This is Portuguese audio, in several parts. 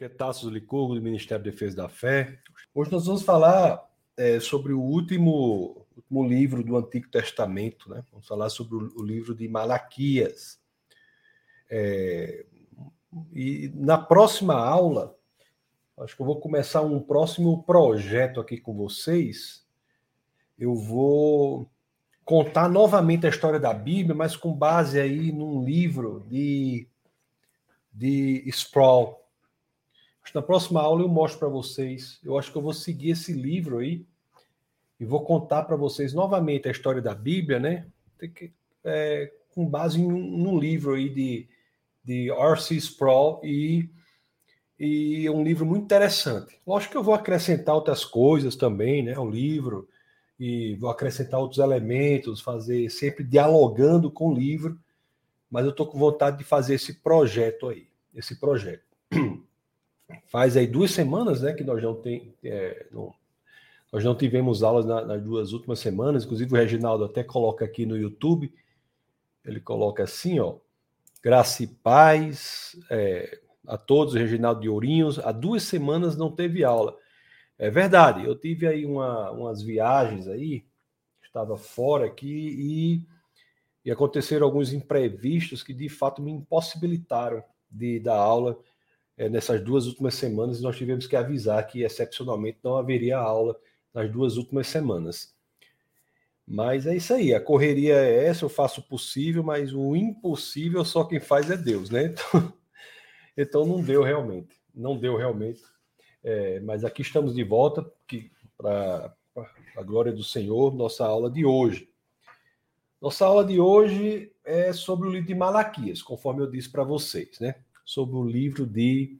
Aqui é Tassos Licurgo, do Ministério da Defesa da Fé. Hoje nós vamos falar é, sobre o último, último, livro do Antigo Testamento, né? Vamos falar sobre o, o livro de Malaquias. É, e na próxima aula, acho que eu vou começar um próximo projeto aqui com vocês. Eu vou contar novamente a história da Bíblia, mas com base aí num livro de, de Sproul. Na próxima aula eu mostro para vocês. Eu acho que eu vou seguir esse livro aí e vou contar para vocês novamente a história da Bíblia, né? Que, é, com base em um, livro aí de, de R.C. Sproul e, e um livro muito interessante. Lógico que eu vou acrescentar outras coisas também, né? O livro e vou acrescentar outros elementos, fazer sempre dialogando com o livro, mas eu estou com vontade de fazer esse projeto aí, esse projeto. Faz aí duas semanas, né, que nós não tem, é, não, nós não tivemos aulas na, nas duas últimas semanas, inclusive o Reginaldo até coloca aqui no YouTube, ele coloca assim, ó, graça e paz é, a todos, Reginaldo de Ourinhos, há duas semanas não teve aula. É verdade, eu tive aí uma, umas viagens aí, estava fora aqui e, e aconteceram alguns imprevistos que de fato me impossibilitaram de dar aula é, nessas duas últimas semanas e nós tivemos que avisar que excepcionalmente não haveria aula nas duas últimas semanas. Mas é isso aí, a correria é essa, eu faço o possível, mas o impossível só quem faz é Deus, né? Então, então não deu realmente, não deu realmente. É, mas aqui estamos de volta para a glória do Senhor, nossa aula de hoje. Nossa aula de hoje é sobre o livro de Malaquias, conforme eu disse para vocês, né? Sobre o livro de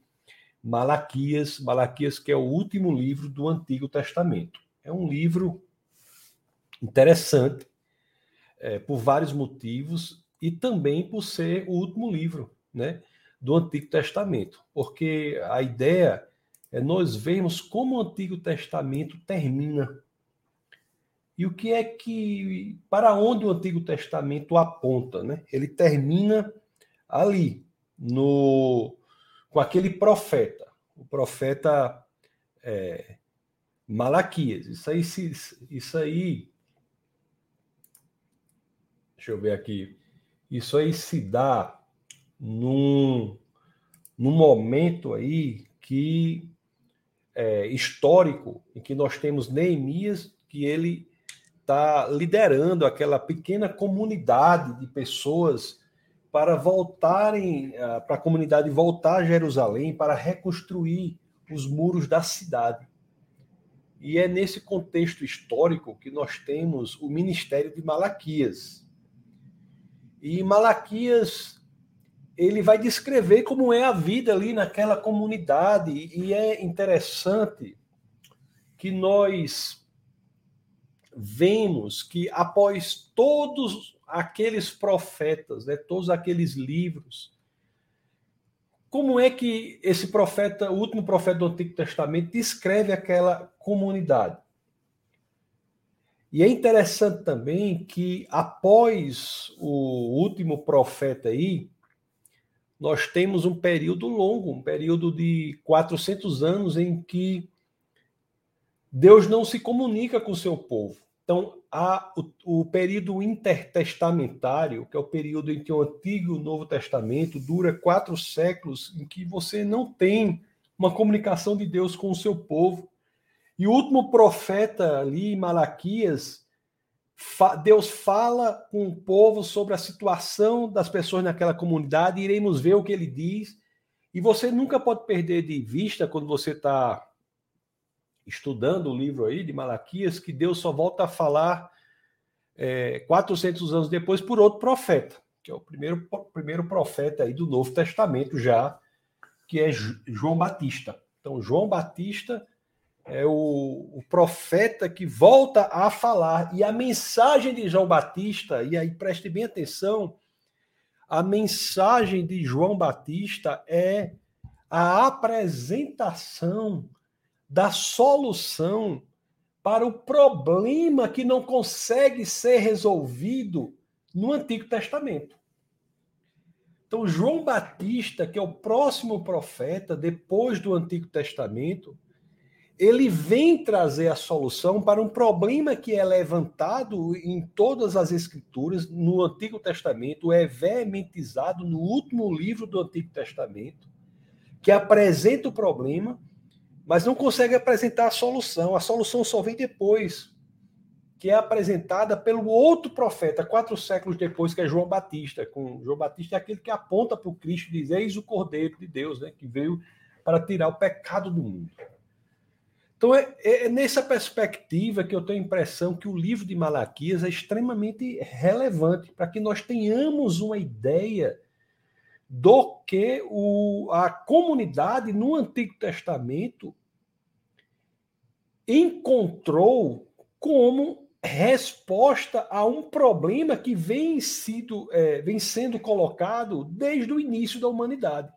Malaquias, Malaquias que é o último livro do Antigo Testamento. É um livro interessante é, por vários motivos e também por ser o último livro, né, do Antigo Testamento, porque a ideia é nós vermos como o Antigo Testamento termina. E o que é que, para onde o Antigo Testamento aponta, né? Ele termina ali, no, com aquele profeta, o profeta é, Malaquias. Isso aí, isso aí, deixa eu ver aqui, isso aí se dá num, num momento aí que é, histórico em que nós temos Neemias, que ele está liderando aquela pequena comunidade de pessoas para voltarem, ah, para a comunidade voltar a Jerusalém, para reconstruir os muros da cidade. E é nesse contexto histórico que nós temos o ministério de Malaquias. E Malaquias ele vai descrever como é a vida ali naquela comunidade. E é interessante que nós vemos que após todos aqueles profetas, né, todos aqueles livros, como é que esse profeta, o último profeta do Antigo Testamento, descreve aquela comunidade? E é interessante também que após o último profeta aí, nós temos um período longo, um período de 400 anos em que Deus não se comunica com o seu povo. Então, há o, o período intertestamentário, que é o período em que o Antigo e o Novo Testamento dura quatro séculos, em que você não tem uma comunicação de Deus com o seu povo. E o último profeta ali, Malaquias, Deus fala com o povo sobre a situação das pessoas naquela comunidade, iremos ver o que ele diz. E você nunca pode perder de vista, quando você está estudando o livro aí de Malaquias, que Deus só volta a falar é, 400 anos depois por outro profeta, que é o primeiro, primeiro profeta aí do Novo Testamento já, que é João Batista. Então, João Batista é o, o, profeta que volta a falar. E a mensagem de João Batista, e aí preste bem atenção, a mensagem de João Batista é a apresentação da solução para o problema que não consegue ser resolvido no Antigo Testamento. Então, João Batista, que é o próximo profeta depois do Antigo Testamento, ele vem trazer a solução para um problema que é levantado em todas as escrituras, no Antigo Testamento, é veementizado no último livro do Antigo Testamento, que apresenta o problema, mas não consegue apresentar a solução. A solução só vem depois, que é apresentada pelo outro profeta, quatro séculos depois, que é João Batista. Com João Batista é aquele que aponta para o Cristo e diz: Eis o Cordeiro de Deus, né, que veio para tirar o pecado do mundo. Então, é, é, nessa perspectiva que eu tenho a impressão que o livro de Malaquias é extremamente relevante para que nós tenhamos uma ideia do que o, a comunidade no Antigo Testamento encontrou como resposta a um problema que vem, sido, é, vem sendo colocado desde o início da humanidade.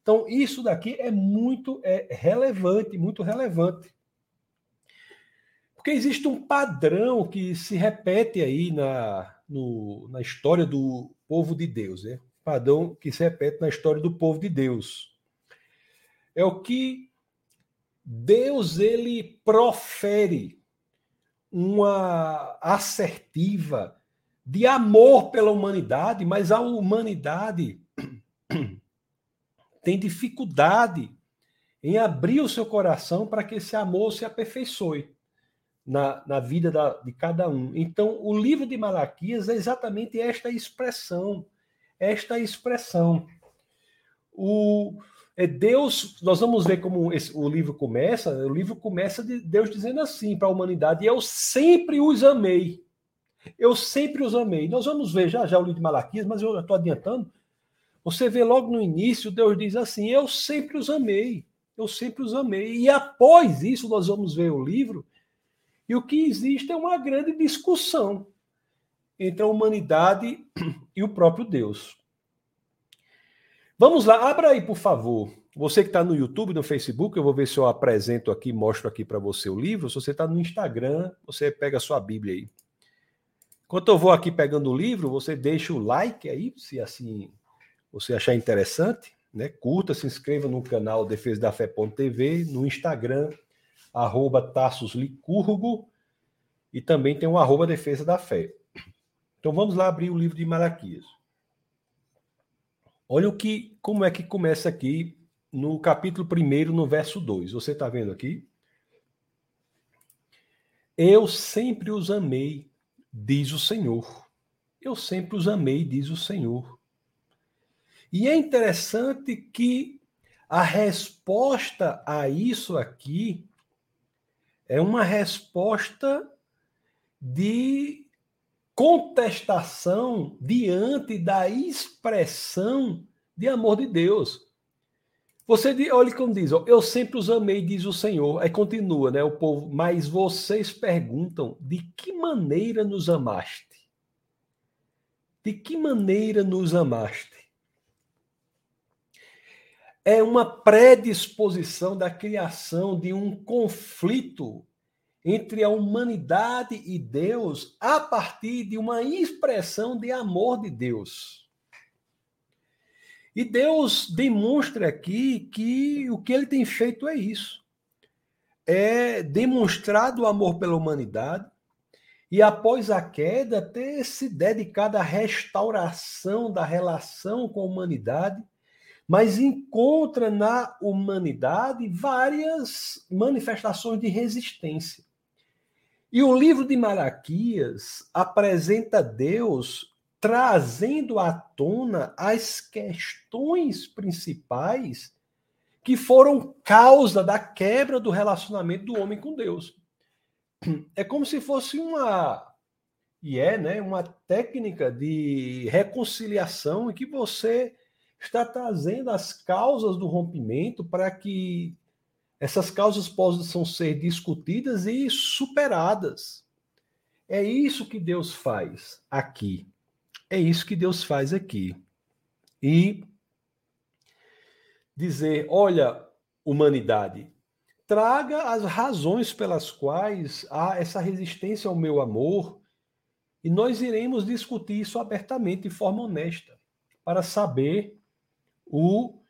Então, isso daqui é muito é, relevante, muito relevante. Porque existe um padrão que se repete aí na, no, na história do povo de Deus, né? Padrão que se repete na história do povo de Deus. É o que Deus ele profere uma assertiva de amor pela humanidade, mas a humanidade tem dificuldade em abrir o seu coração para que esse amor se aperfeiçoe na, na vida da, de cada um. Então, o livro de Malaquias é exatamente esta expressão, esta expressão. O é Deus, nós vamos ver como esse, o livro começa. O livro começa de Deus dizendo assim para a humanidade: Eu sempre os amei. Eu sempre os amei. Nós vamos ver já já o livro de Malaquias, mas eu estou adiantando. Você vê logo no início, Deus diz assim: Eu sempre os amei, eu sempre os amei. E após isso, nós vamos ver o livro, e o que existe é uma grande discussão entre a humanidade e o próprio Deus. Vamos lá, abra aí, por favor. Você que está no YouTube, no Facebook, eu vou ver se eu apresento aqui, mostro aqui para você o livro. Se você está no Instagram, você pega a sua Bíblia aí. Enquanto eu vou aqui pegando o livro, você deixa o like aí, se assim você achar interessante, né, curta, se inscreva no canal Defesa da Fé.tv, no Instagram, arroba Tassos Licurgo, e também tem o arroba Defesa da Fé. Então vamos lá abrir o livro de Malaquias. Olha o que, como é que começa aqui no capítulo 1, no verso 2. Você está vendo aqui? Eu sempre os amei, diz o Senhor. Eu sempre os amei, diz o Senhor. E é interessante que a resposta a isso aqui é uma resposta de contestação diante da expressão de amor de Deus. Você olha como diz, ó, eu sempre os amei, diz o Senhor. Aí continua, né, o povo, mas vocês perguntam, de que maneira nos amaste? De que maneira nos amaste? é uma predisposição da criação de um conflito entre a humanidade e Deus a partir de uma expressão de amor de Deus. E Deus demonstra aqui que o que ele tem feito é isso. É demonstrado o amor pela humanidade e após a queda ter se dedicado à restauração da relação com a humanidade mas encontra na humanidade várias manifestações de resistência. E o livro de Malaquias apresenta Deus trazendo à tona as questões principais que foram causa da quebra do relacionamento do homem com Deus. É como se fosse uma e é, né, uma técnica de reconciliação em que você está trazendo as causas do rompimento para que essas causas possam ser discutidas e superadas. É isso que Deus faz aqui. É isso que Deus faz aqui. E dizer: olha, humanidade, traga as razões pelas quais há essa resistência ao meu amor, e nós iremos discutir isso abertamente, de forma honesta para saber o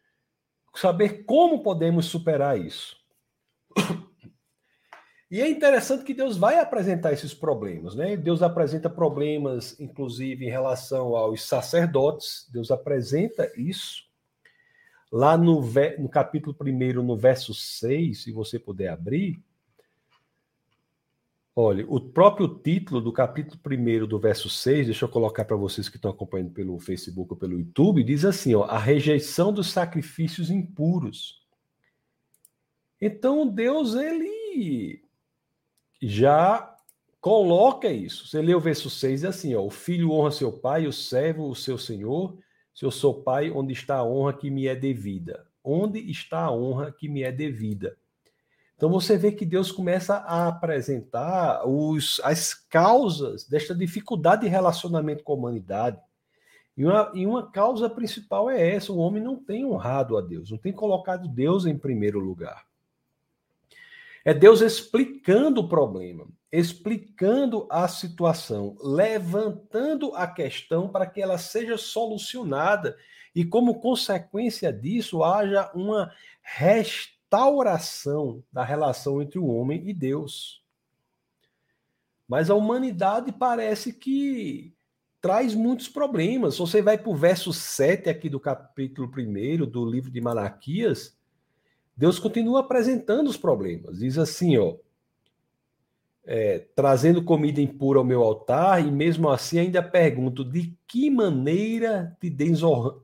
saber como podemos superar isso. E é interessante que Deus vai apresentar esses problemas, né? Deus apresenta problemas, inclusive, em relação aos sacerdotes. Deus apresenta isso. Lá no, no capítulo 1, no verso 6, se você puder abrir. Olha, o próprio título do capítulo 1 do verso 6, deixa eu colocar para vocês que estão acompanhando pelo Facebook ou pelo YouTube, diz assim: ó, a rejeição dos sacrifícios impuros. Então, Deus, ele já coloca isso. Você lê o verso 6 é assim, ó, o filho honra seu pai, o servo o seu senhor. Se eu sou pai, onde está a honra que me é devida? Onde está a honra que me é devida? Então você vê que Deus começa a apresentar os, as causas desta dificuldade de relacionamento com a humanidade. E uma, e uma causa principal é essa: o homem não tem honrado a Deus, não tem colocado Deus em primeiro lugar. É Deus explicando o problema, explicando a situação, levantando a questão para que ela seja solucionada e, como consequência disso, haja uma restauração da relação entre o homem e Deus. Mas a humanidade parece que traz muitos problemas. Você vai para o verso 7 aqui do capítulo 1 do livro de Malaquias, Deus continua apresentando os problemas. Diz assim, ó, é, trazendo comida impura ao meu altar, e mesmo assim ainda pergunto: de que maneira te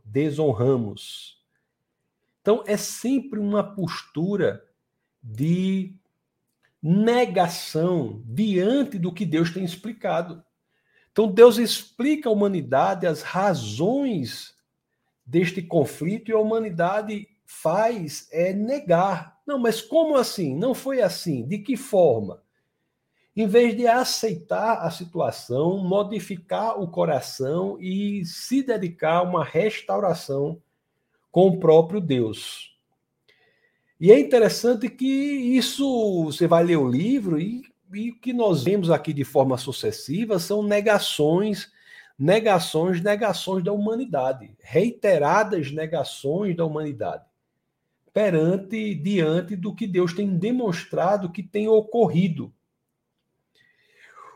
desonramos? Então, é sempre uma postura de negação diante do que Deus tem explicado. Então, Deus explica à humanidade as razões deste conflito e a humanidade faz é negar. Não, mas como assim? Não foi assim. De que forma? Em vez de aceitar a situação, modificar o coração e se dedicar a uma restauração com o próprio Deus. E é interessante que isso, você vai ler o livro e, e o que nós vemos aqui de forma sucessiva são negações, negações, negações da humanidade, reiteradas negações da humanidade perante, diante do que Deus tem demonstrado que tem ocorrido.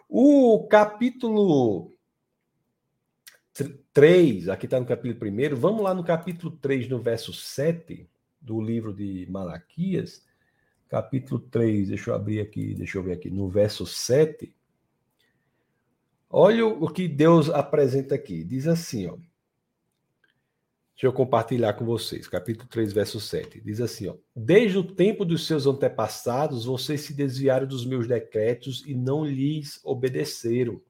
O capítulo 3, aqui está no capítulo 1, vamos lá no capítulo 3, no verso 7 do livro de Malaquias, capítulo 3, deixa eu abrir aqui, deixa eu ver aqui, no verso 7. Olha o que Deus apresenta aqui. Diz assim, ó. Deixa eu compartilhar com vocês. Capítulo 3, verso 7. Diz assim: ó, Desde o tempo dos seus antepassados, vocês se desviaram dos meus decretos e não lhes obedeceram.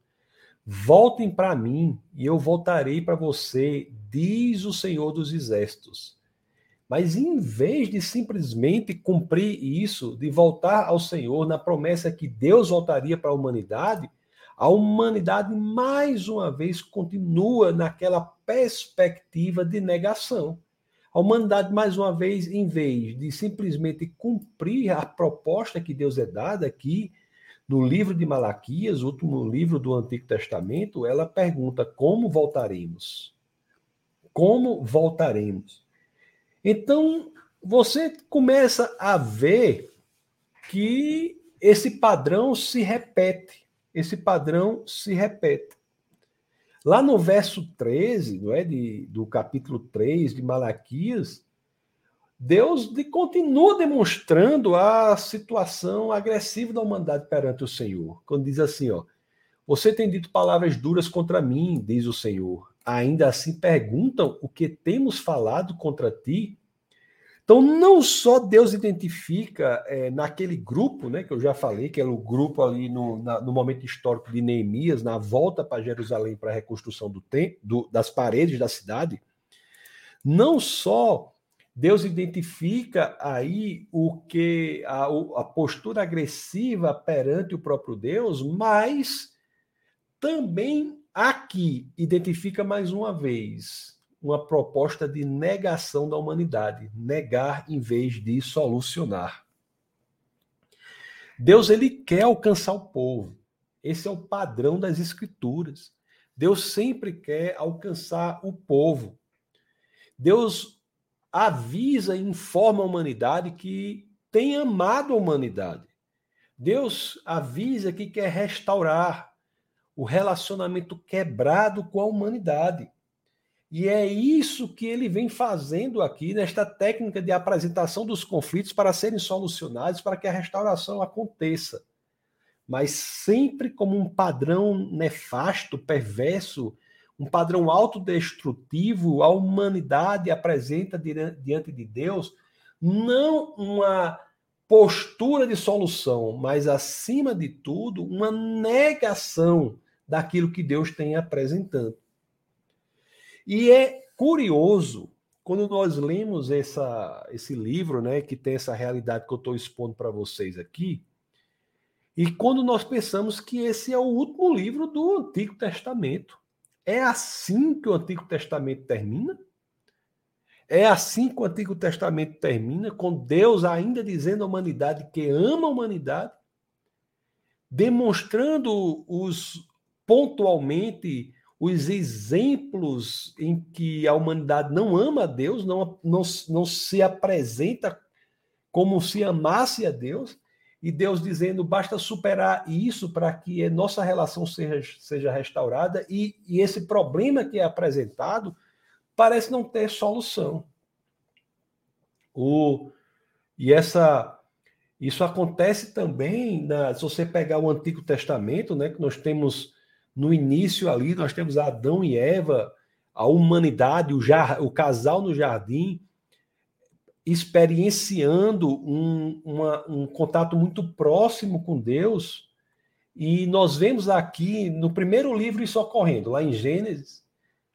Voltem para mim e eu voltarei para você, diz o Senhor dos Exércitos. Mas em vez de simplesmente cumprir isso, de voltar ao Senhor na promessa que Deus voltaria para a humanidade, a humanidade mais uma vez continua naquela perspectiva de negação. A humanidade, mais uma vez, em vez de simplesmente cumprir a proposta que Deus é dada aqui, no livro de Malaquias, último livro do Antigo Testamento, ela pergunta: como voltaremos? Como voltaremos? Então, você começa a ver que esse padrão se repete esse padrão se repete. Lá no verso 13, não é, de, do capítulo 3 de Malaquias, Deus de, continua demonstrando a situação agressiva da humanidade perante o Senhor. Quando diz assim, ó, você tem dito palavras duras contra mim, diz o Senhor. Ainda assim perguntam o que temos falado contra ti. Então, não só Deus identifica é, naquele grupo, né, que eu já falei, que era o grupo ali no, na, no momento histórico de Neemias, na volta para Jerusalém para a reconstrução do, das paredes da cidade, não só Deus identifica aí o que a, a postura agressiva perante o próprio Deus, mas também aqui identifica mais uma vez uma proposta de negação da humanidade, negar em vez de solucionar. Deus ele quer alcançar o povo. Esse é o padrão das escrituras. Deus sempre quer alcançar o povo. Deus avisa e informa a humanidade que tem amado a humanidade. Deus avisa que quer restaurar o relacionamento quebrado com a humanidade. E é isso que ele vem fazendo aqui nesta técnica de apresentação dos conflitos para serem solucionados, para que a restauração aconteça. Mas sempre como um padrão nefasto, perverso, um padrão autodestrutivo, a humanidade apresenta diante de Deus não uma postura de solução, mas acima de tudo, uma negação daquilo que Deus tem apresentando. E é curioso quando nós lemos essa, esse livro, né, que tem essa realidade que eu estou expondo para vocês aqui, e quando nós pensamos que esse é o último livro do Antigo Testamento. É assim que o Antigo Testamento termina? É assim que o Antigo Testamento termina, com Deus ainda dizendo à humanidade que ama a humanidade, demonstrando os pontualmente os exemplos em que a humanidade não ama a Deus, não, não, não se apresenta como se amasse a Deus, e Deus dizendo basta superar isso para que nossa relação seja, seja restaurada, e, e esse problema que é apresentado parece não ter solução. O, e essa isso acontece também na, se você pegar o Antigo Testamento, né, que nós temos no início ali, nós temos Adão e Eva, a humanidade, o, jar, o casal no jardim, experienciando um, uma, um contato muito próximo com Deus. E nós vemos aqui no primeiro livro isso ocorrendo, lá em Gênesis,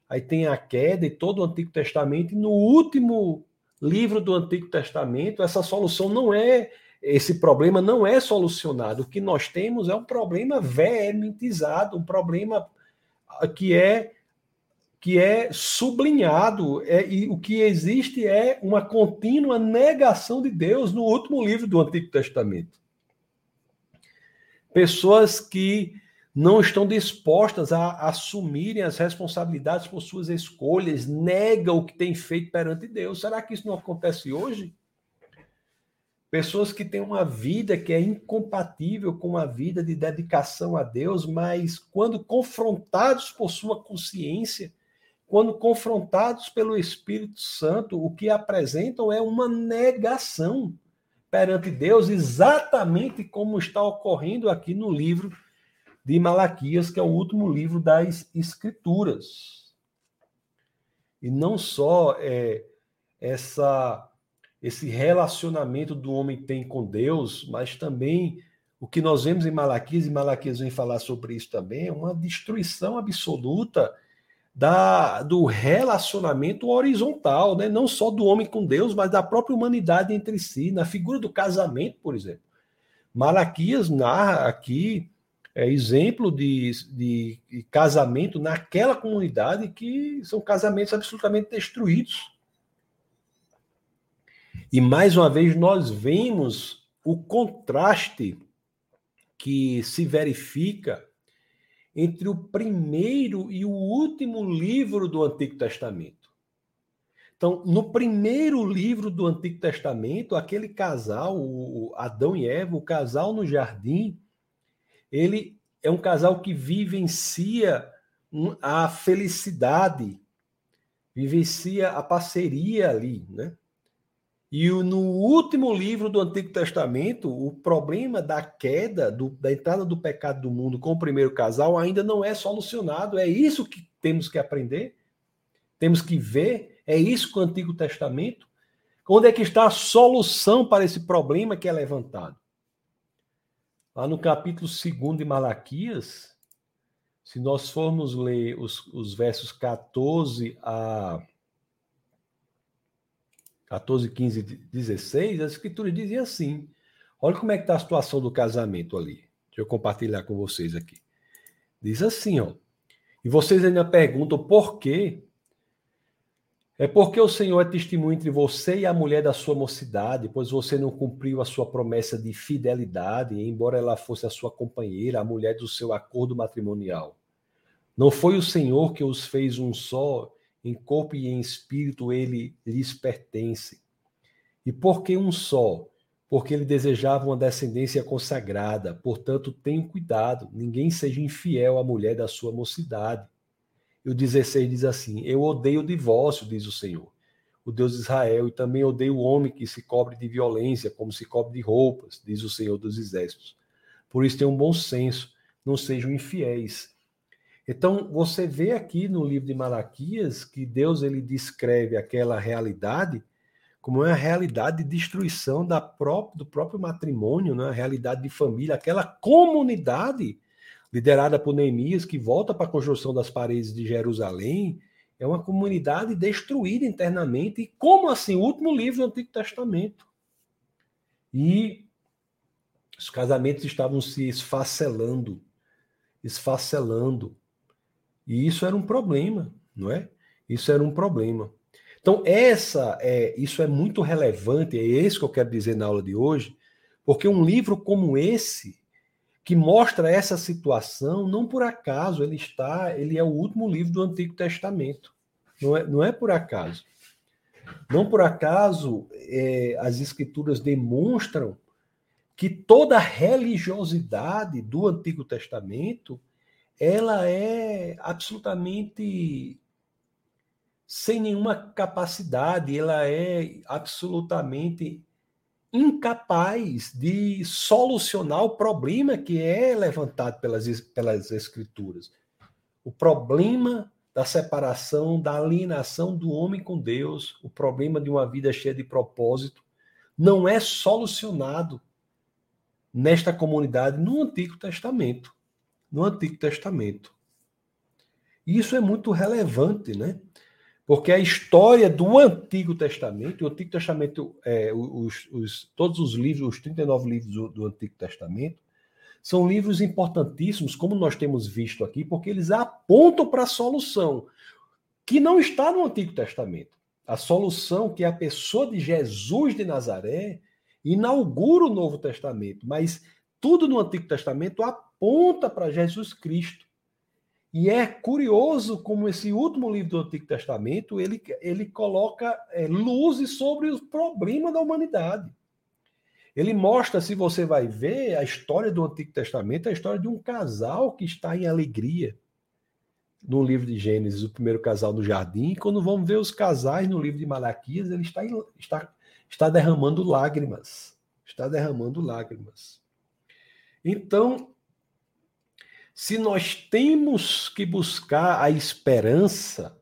aí tem a queda e todo o Antigo Testamento, e no último livro do Antigo Testamento, essa solução não é esse problema não é solucionado. O que nós temos é um problema veementizado, um problema que é que é sublinhado, é, e o que existe é uma contínua negação de Deus no último livro do Antigo Testamento. Pessoas que não estão dispostas a assumirem as responsabilidades por suas escolhas, negam o que tem feito perante Deus. Será que isso não acontece hoje? Pessoas que têm uma vida que é incompatível com a vida de dedicação a Deus, mas quando confrontados por sua consciência, quando confrontados pelo Espírito Santo, o que apresentam é uma negação perante Deus, exatamente como está ocorrendo aqui no livro de Malaquias, que é o último livro das Escrituras. E não só é, essa esse relacionamento do homem tem com Deus, mas também o que nós vemos em Malaquias, e Malaquias vem falar sobre isso também, é uma destruição absoluta da, do relacionamento horizontal, né? não só do homem com Deus, mas da própria humanidade entre si, na figura do casamento, por exemplo. Malaquias narra aqui é, exemplo de, de, de casamento naquela comunidade que são casamentos absolutamente destruídos e mais uma vez nós vemos o contraste que se verifica entre o primeiro e o último livro do Antigo Testamento. Então, no primeiro livro do Antigo Testamento, aquele casal, o Adão e Eva, o casal no jardim, ele é um casal que vivencia a felicidade, vivencia a parceria ali, né? E no último livro do Antigo Testamento, o problema da queda, do, da entrada do pecado do mundo com o primeiro casal ainda não é solucionado. É isso que temos que aprender, temos que ver. É isso que o Antigo Testamento. Onde é que está a solução para esse problema que é levantado? Lá no capítulo 2 de Malaquias, se nós formos ler os, os versos 14 a 14, 15, 16, as escrituras dizem assim. Olha como é que está a situação do casamento ali. Deixa eu compartilhar com vocês aqui. Diz assim, ó. E vocês ainda perguntam por quê? É porque o Senhor é testemunho entre você e a mulher da sua mocidade, pois você não cumpriu a sua promessa de fidelidade, embora ela fosse a sua companheira, a mulher do seu acordo matrimonial. Não foi o Senhor que os fez um só em corpo e em espírito ele lhes pertence. E por que um só? Porque ele desejava uma descendência consagrada. Portanto, tenha cuidado, ninguém seja infiel à mulher da sua mocidade. E o 16 diz assim: Eu odeio o divórcio, diz o Senhor, o Deus de Israel, e também odeio o homem que se cobre de violência, como se cobre de roupas, diz o Senhor dos Exércitos. Por isso, tenham um bom senso, não sejam infiéis então, você vê aqui no livro de Malaquias que Deus ele descreve aquela realidade como uma realidade de destruição da própria, do próprio matrimônio, né? a realidade de família, aquela comunidade liderada por Neemias que volta para a construção das paredes de Jerusalém, é uma comunidade destruída internamente. E como assim? O último livro do Antigo Testamento. E os casamentos estavam se esfacelando, esfacelando. E isso era um problema, não é? Isso era um problema. Então, essa é, isso é muito relevante, é isso que eu quero dizer na aula de hoje, porque um livro como esse, que mostra essa situação, não por acaso ele está, ele é o último livro do Antigo Testamento. Não é, não é por acaso. Não por acaso é, as escrituras demonstram que toda a religiosidade do Antigo Testamento ela é absolutamente sem nenhuma capacidade, ela é absolutamente incapaz de solucionar o problema que é levantado pelas, pelas escrituras. O problema da separação, da alienação do homem com Deus, o problema de uma vida cheia de propósito, não é solucionado nesta comunidade no Antigo Testamento no Antigo Testamento. E isso é muito relevante, né? Porque a história do Antigo Testamento, o Antigo Testamento, é, os, os, todos os livros, os 39 livros do, do Antigo Testamento, são livros importantíssimos, como nós temos visto aqui, porque eles apontam para a solução, que não está no Antigo Testamento. A solução que a pessoa de Jesus de Nazaré inaugura o Novo Testamento, mas tudo no Antigo Testamento aponta para Jesus Cristo. E é curioso como esse último livro do Antigo Testamento ele, ele coloca é, luzes sobre os problemas da humanidade. Ele mostra, se você vai ver, a história do Antigo Testamento, a história de um casal que está em alegria. No livro de Gênesis, o primeiro casal no jardim. Quando vamos ver os casais no livro de Malaquias, ele está, está, está derramando lágrimas. Está derramando lágrimas. Então, se nós temos que buscar a esperança,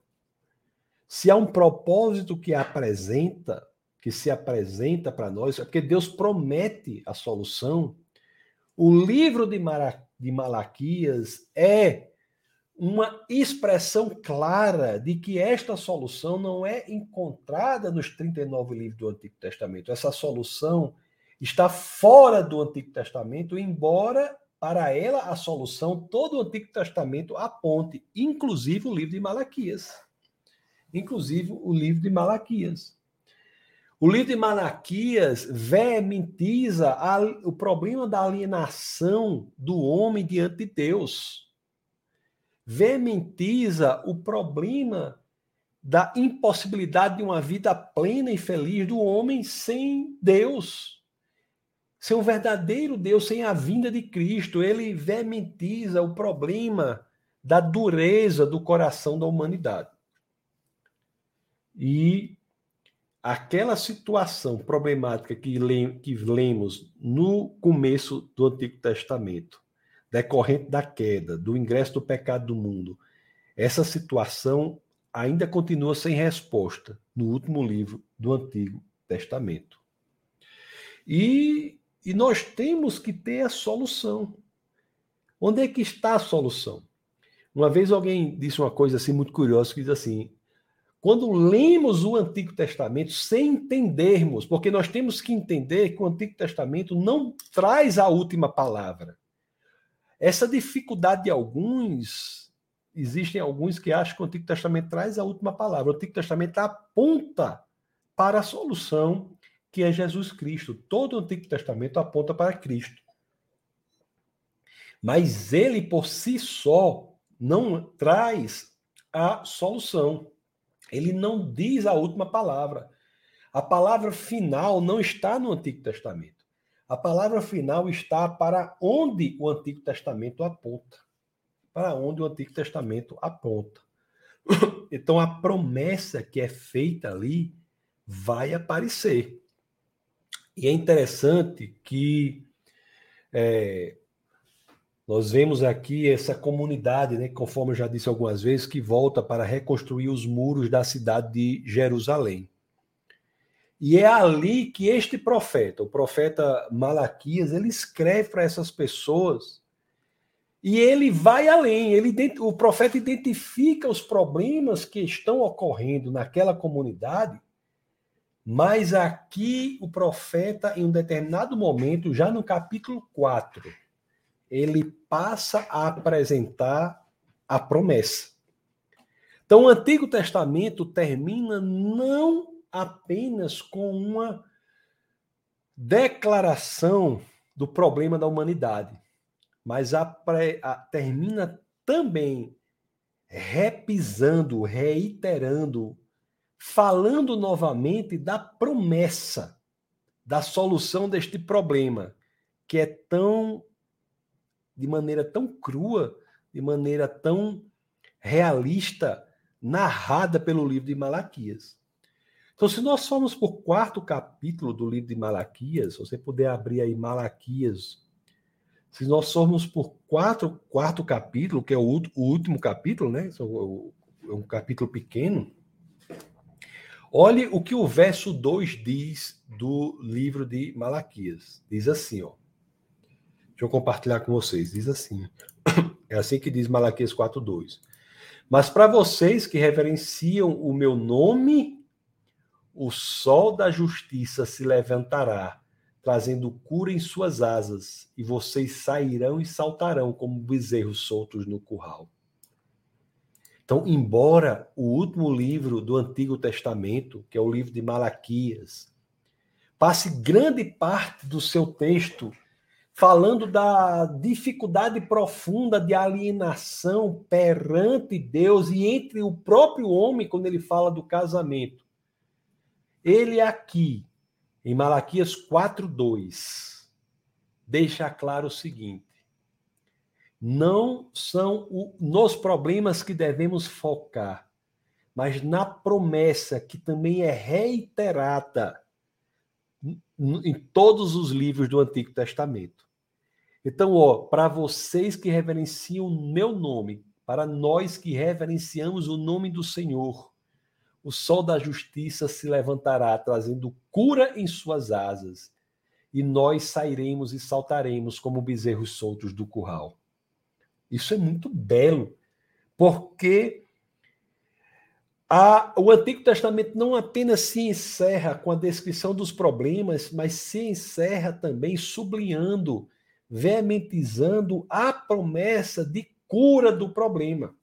se há um propósito que apresenta, que se apresenta para nós, é porque Deus promete a solução. O livro de, Mara, de Malaquias é uma expressão clara de que esta solução não é encontrada nos 39 livros do Antigo Testamento. Essa solução está fora do Antigo Testamento, embora para ela a solução todo o Antigo Testamento aponte, inclusive o livro de Malaquias. Inclusive o livro de Malaquias. O livro de Malaquias veementiza o problema da alienação do homem diante de Deus. Veementiza o problema da impossibilidade de uma vida plena e feliz do homem sem Deus ser um verdadeiro Deus sem a vinda de Cristo. Ele vermentiza o problema da dureza do coração da humanidade. E aquela situação problemática que, le que lemos no começo do Antigo Testamento, decorrente da queda, do ingresso do pecado do mundo, essa situação ainda continua sem resposta no último livro do Antigo Testamento. E e nós temos que ter a solução. Onde é que está a solução? Uma vez alguém disse uma coisa assim muito curiosa, que diz assim: quando lemos o Antigo Testamento sem entendermos, porque nós temos que entender que o Antigo Testamento não traz a última palavra. Essa dificuldade de alguns, existem alguns que acham que o Antigo Testamento traz a última palavra. O Antigo Testamento aponta para a solução que é Jesus Cristo. Todo o Antigo Testamento aponta para Cristo. Mas ele por si só não traz a solução. ele não diz a última palavra. A palavra final não está no Antigo Testamento. A palavra final está para onde o Antigo Testamento aponta. Para onde o Antigo Testamento aponta. Então a promessa que é feita ali vai aparecer. E é interessante que é, nós vemos aqui essa comunidade, né, conforme eu já disse algumas vezes, que volta para reconstruir os muros da cidade de Jerusalém. E é ali que este profeta, o profeta Malaquias, ele escreve para essas pessoas e ele vai além. Ele, o profeta identifica os problemas que estão ocorrendo naquela comunidade, mas aqui o profeta, em um determinado momento, já no capítulo 4, ele passa a apresentar a promessa. Então, o Antigo Testamento termina não apenas com uma declaração do problema da humanidade, mas a, a, termina também repisando, reiterando, falando novamente da promessa da solução deste problema, que é tão, de maneira tão crua, de maneira tão realista, narrada pelo livro de Malaquias. Então, se nós formos por quarto capítulo do livro de Malaquias, se você puder abrir aí Malaquias, se nós formos por quatro, quarto capítulo, que é o, o último capítulo, né? É um capítulo pequeno. Olhe o que o verso 2 diz do livro de Malaquias. Diz assim, ó. Deixa eu compartilhar com vocês. Diz assim. É assim que diz Malaquias 4:2. Mas para vocês que reverenciam o meu nome, o sol da justiça se levantará, trazendo cura em suas asas, e vocês sairão e saltarão como bezerros soltos no curral. Então, embora o último livro do Antigo Testamento, que é o livro de Malaquias, passe grande parte do seu texto falando da dificuldade profunda de alienação perante Deus e entre o próprio homem, quando ele fala do casamento. Ele aqui, em Malaquias 4:2, deixa claro o seguinte: não são o, nos problemas que devemos focar, mas na promessa que também é reiterada em todos os livros do Antigo Testamento. Então, ó, para vocês que reverenciam o meu nome, para nós que reverenciamos o nome do Senhor, o sol da justiça se levantará, trazendo cura em suas asas, e nós sairemos e saltaremos como bezerros soltos do curral. Isso é muito belo, porque a, o Antigo Testamento não apenas se encerra com a descrição dos problemas, mas se encerra também sublinhando, veementizando a promessa de cura do problema.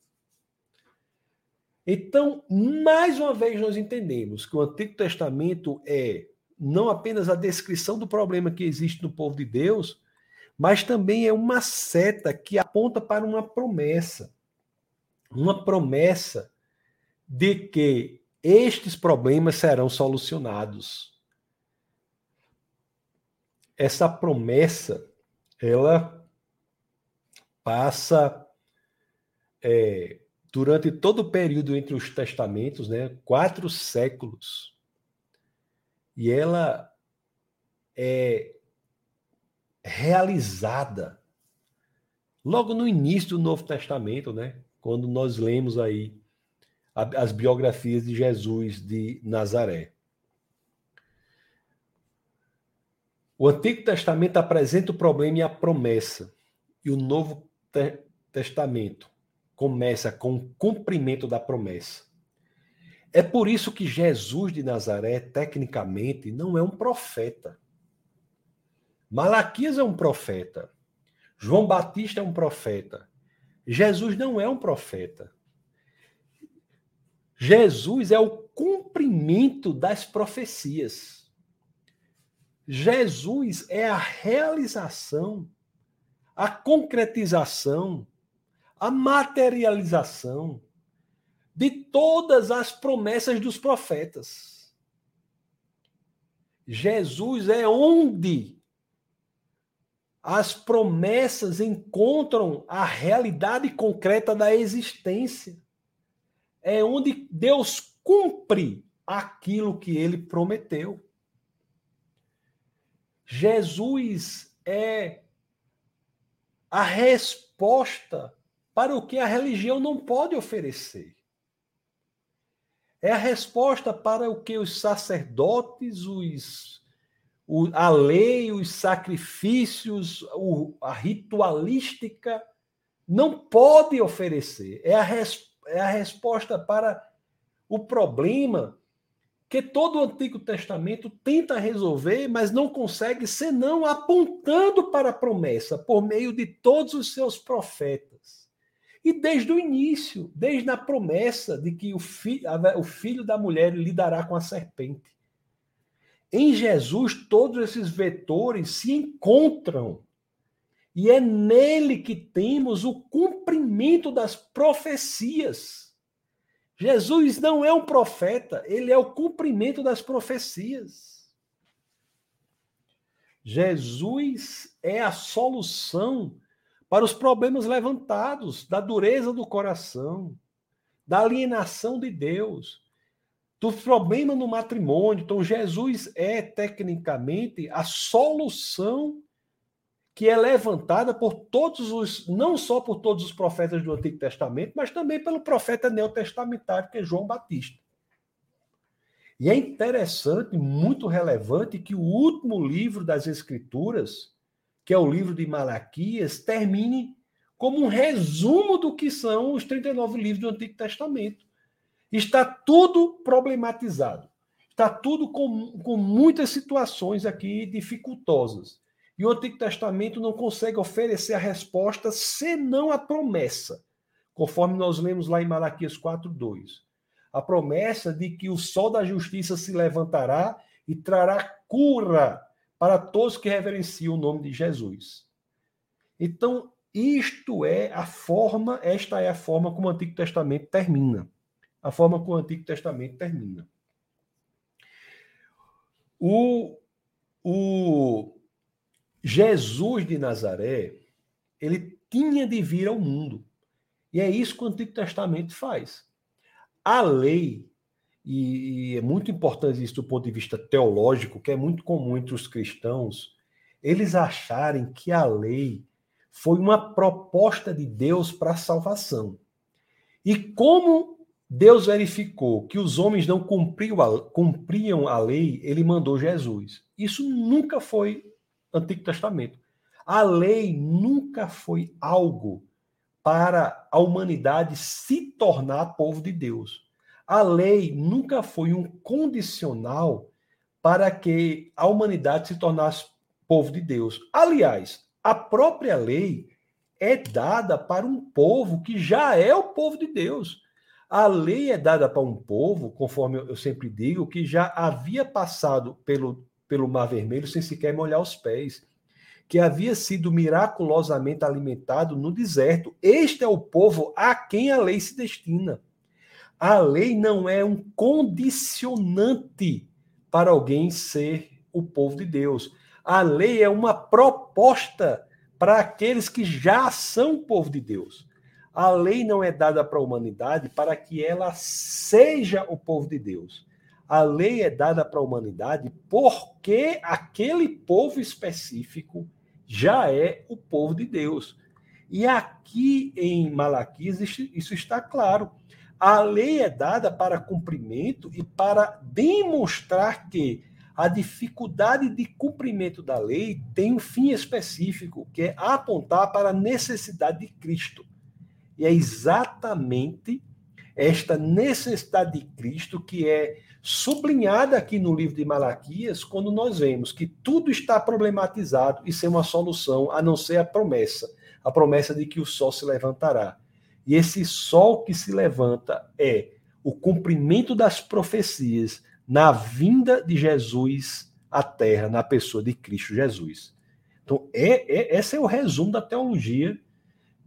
Então, mais uma vez, nós entendemos que o Antigo Testamento é não apenas a descrição do problema que existe no povo de Deus, mas também é uma seta que aponta para uma promessa. Uma promessa de que estes problemas serão solucionados. Essa promessa, ela passa é, durante todo o período entre os testamentos, né, quatro séculos, e ela é realizada logo no início do Novo Testamento, né, quando nós lemos aí as biografias de Jesus de Nazaré. O Antigo Testamento apresenta o problema e a promessa, e o Novo Testamento começa com o cumprimento da promessa. É por isso que Jesus de Nazaré, tecnicamente, não é um profeta. Malaquias é um profeta. João Batista é um profeta. Jesus não é um profeta. Jesus é o cumprimento das profecias. Jesus é a realização, a concretização a materialização de todas as promessas dos profetas. Jesus é onde as promessas encontram a realidade concreta da existência. É onde Deus cumpre aquilo que ele prometeu. Jesus é a resposta para o que a religião não pode oferecer. É a resposta para o que os sacerdotes, os, o, a lei, os sacrifícios, o, a ritualística não pode oferecer. É a, res, é a resposta para o problema que todo o Antigo Testamento tenta resolver, mas não consegue, senão apontando para a promessa por meio de todos os seus profetas. E desde o início, desde a promessa de que o, fi, o filho da mulher lidará com a serpente. Em Jesus, todos esses vetores se encontram. E é nele que temos o cumprimento das profecias. Jesus não é um profeta, ele é o cumprimento das profecias. Jesus é a solução para os problemas levantados, da dureza do coração, da alienação de Deus, do problema no matrimônio. Então, Jesus é, tecnicamente, a solução que é levantada por todos os, não só por todos os profetas do Antigo Testamento, mas também pelo profeta neotestamentário, que é João Batista. E é interessante, muito relevante, que o último livro das Escrituras, que é o livro de Malaquias, termine como um resumo do que são os 39 livros do Antigo Testamento. Está tudo problematizado. Está tudo com, com muitas situações aqui dificultosas. E o Antigo Testamento não consegue oferecer a resposta senão a promessa, conforme nós lemos lá em Malaquias 4:2. A promessa de que o sol da justiça se levantará e trará cura para todos que reverenciam o nome de Jesus. Então, isto é a forma, esta é a forma como o Antigo Testamento termina. A forma como o Antigo Testamento termina. O, o, Jesus de Nazaré, ele tinha de vir ao mundo. E é isso que o Antigo Testamento faz. A lei, e, é muito importante isso do ponto de vista teológico, que é muito comum entre os cristãos, eles acharem que a lei foi uma proposta de Deus para a salvação. E como Deus verificou que os homens não cumpriam a, cumpriam a lei, ele mandou Jesus. Isso nunca foi Antigo Testamento. A lei nunca foi algo para a humanidade se tornar povo de Deus. A lei nunca foi um condicional para que a humanidade se tornasse povo de Deus. Aliás, a própria lei é dada para um povo que já é o povo de Deus. A lei é dada para um povo, conforme eu sempre digo, que já havia passado pelo pelo Mar Vermelho sem sequer molhar os pés, que havia sido miraculosamente alimentado no deserto. Este é o povo a quem a lei se destina. A lei não é um condicionante para alguém ser o povo de Deus. A lei é uma proposta para aqueles que já são povo de Deus. A lei não é dada para a humanidade para que ela seja o povo de Deus. A lei é dada para a humanidade porque aquele povo específico já é o povo de Deus. E aqui em Malaquias isso está claro. A lei é dada para cumprimento e para demonstrar que a dificuldade de cumprimento da lei tem um fim específico, que é apontar para a necessidade de Cristo. E é exatamente esta necessidade de Cristo que é sublinhada aqui no livro de Malaquias, quando nós vemos que tudo está problematizado e sem uma solução, a não ser a promessa, a promessa de que o sol se levantará. E esse sol que se levanta é o cumprimento das profecias na vinda de Jesus à terra, na pessoa de Cristo Jesus. Então, é, é esse é o resumo da teologia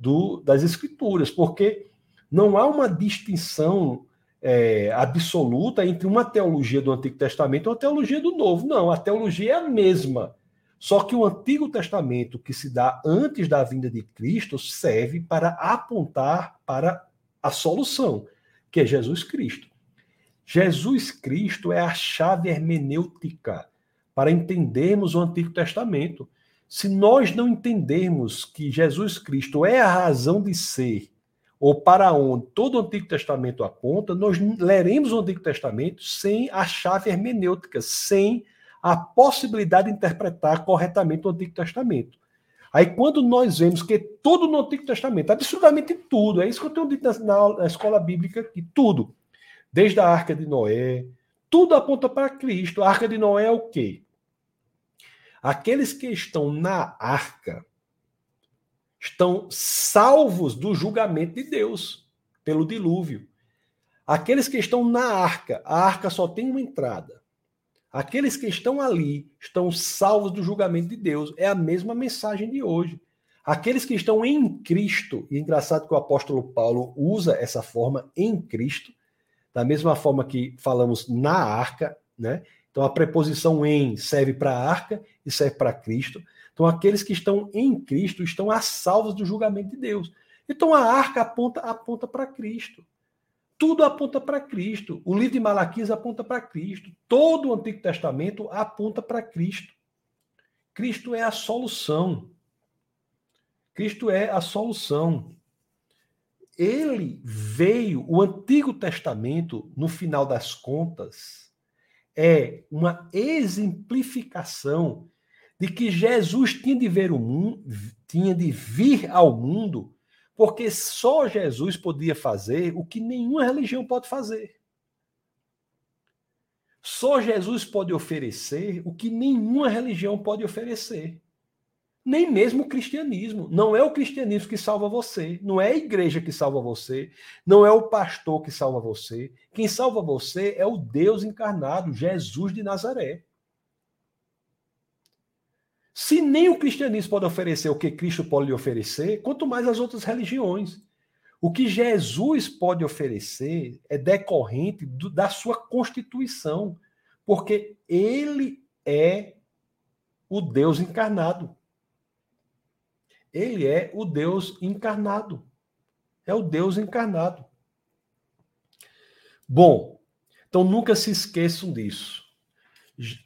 do, das Escrituras, porque Não há uma distinção é, absoluta entre uma teologia do Antigo Testamento e uma teologia do Novo. Não, a teologia é a mesma. Só que o Antigo Testamento, que se dá antes da vinda de Cristo, serve para apontar para a solução, que é Jesus Cristo. Jesus Cristo é a chave hermenêutica para entendermos o Antigo Testamento. Se nós não entendermos que Jesus Cristo é a razão de ser, ou para onde todo o Antigo Testamento aponta, nós leremos o Antigo Testamento sem a chave hermenêutica, sem a possibilidade de interpretar corretamente o Antigo Testamento. Aí, quando nós vemos que tudo no Antigo Testamento, absolutamente tudo, é isso que eu tenho dito na, na escola bíblica, que tudo, desde a arca de Noé, tudo aponta para Cristo. A arca de Noé é o quê? Aqueles que estão na arca estão salvos do julgamento de Deus pelo dilúvio. Aqueles que estão na arca, a arca só tem uma entrada. Aqueles que estão ali estão salvos do julgamento de Deus. É a mesma mensagem de hoje. Aqueles que estão em Cristo, e é engraçado que o apóstolo Paulo usa essa forma em Cristo, da mesma forma que falamos na arca, né? Então a preposição em serve para a arca e serve para Cristo. Então aqueles que estão em Cristo estão a salvos do julgamento de Deus. Então a arca aponta aponta para Cristo. Tudo aponta para Cristo. O livro de Malaquias aponta para Cristo. Todo o Antigo Testamento aponta para Cristo. Cristo é a solução. Cristo é a solução ele veio, o Antigo Testamento, no final das contas, é uma exemplificação de que Jesus tinha de ver o mundo, tinha de vir ao mundo, porque só Jesus podia fazer o que nenhuma religião pode fazer. Só Jesus pode oferecer o que nenhuma religião pode oferecer nem mesmo o cristianismo. Não é o cristianismo que salva você, não é a igreja que salva você, não é o pastor que salva você. Quem salva você é o Deus encarnado, Jesus de Nazaré. Se nem o cristianismo pode oferecer o que Cristo pode lhe oferecer, quanto mais as outras religiões. O que Jesus pode oferecer é decorrente do, da sua constituição, porque ele é o Deus encarnado. Ele é o Deus encarnado. É o Deus encarnado. Bom, então nunca se esqueçam disso.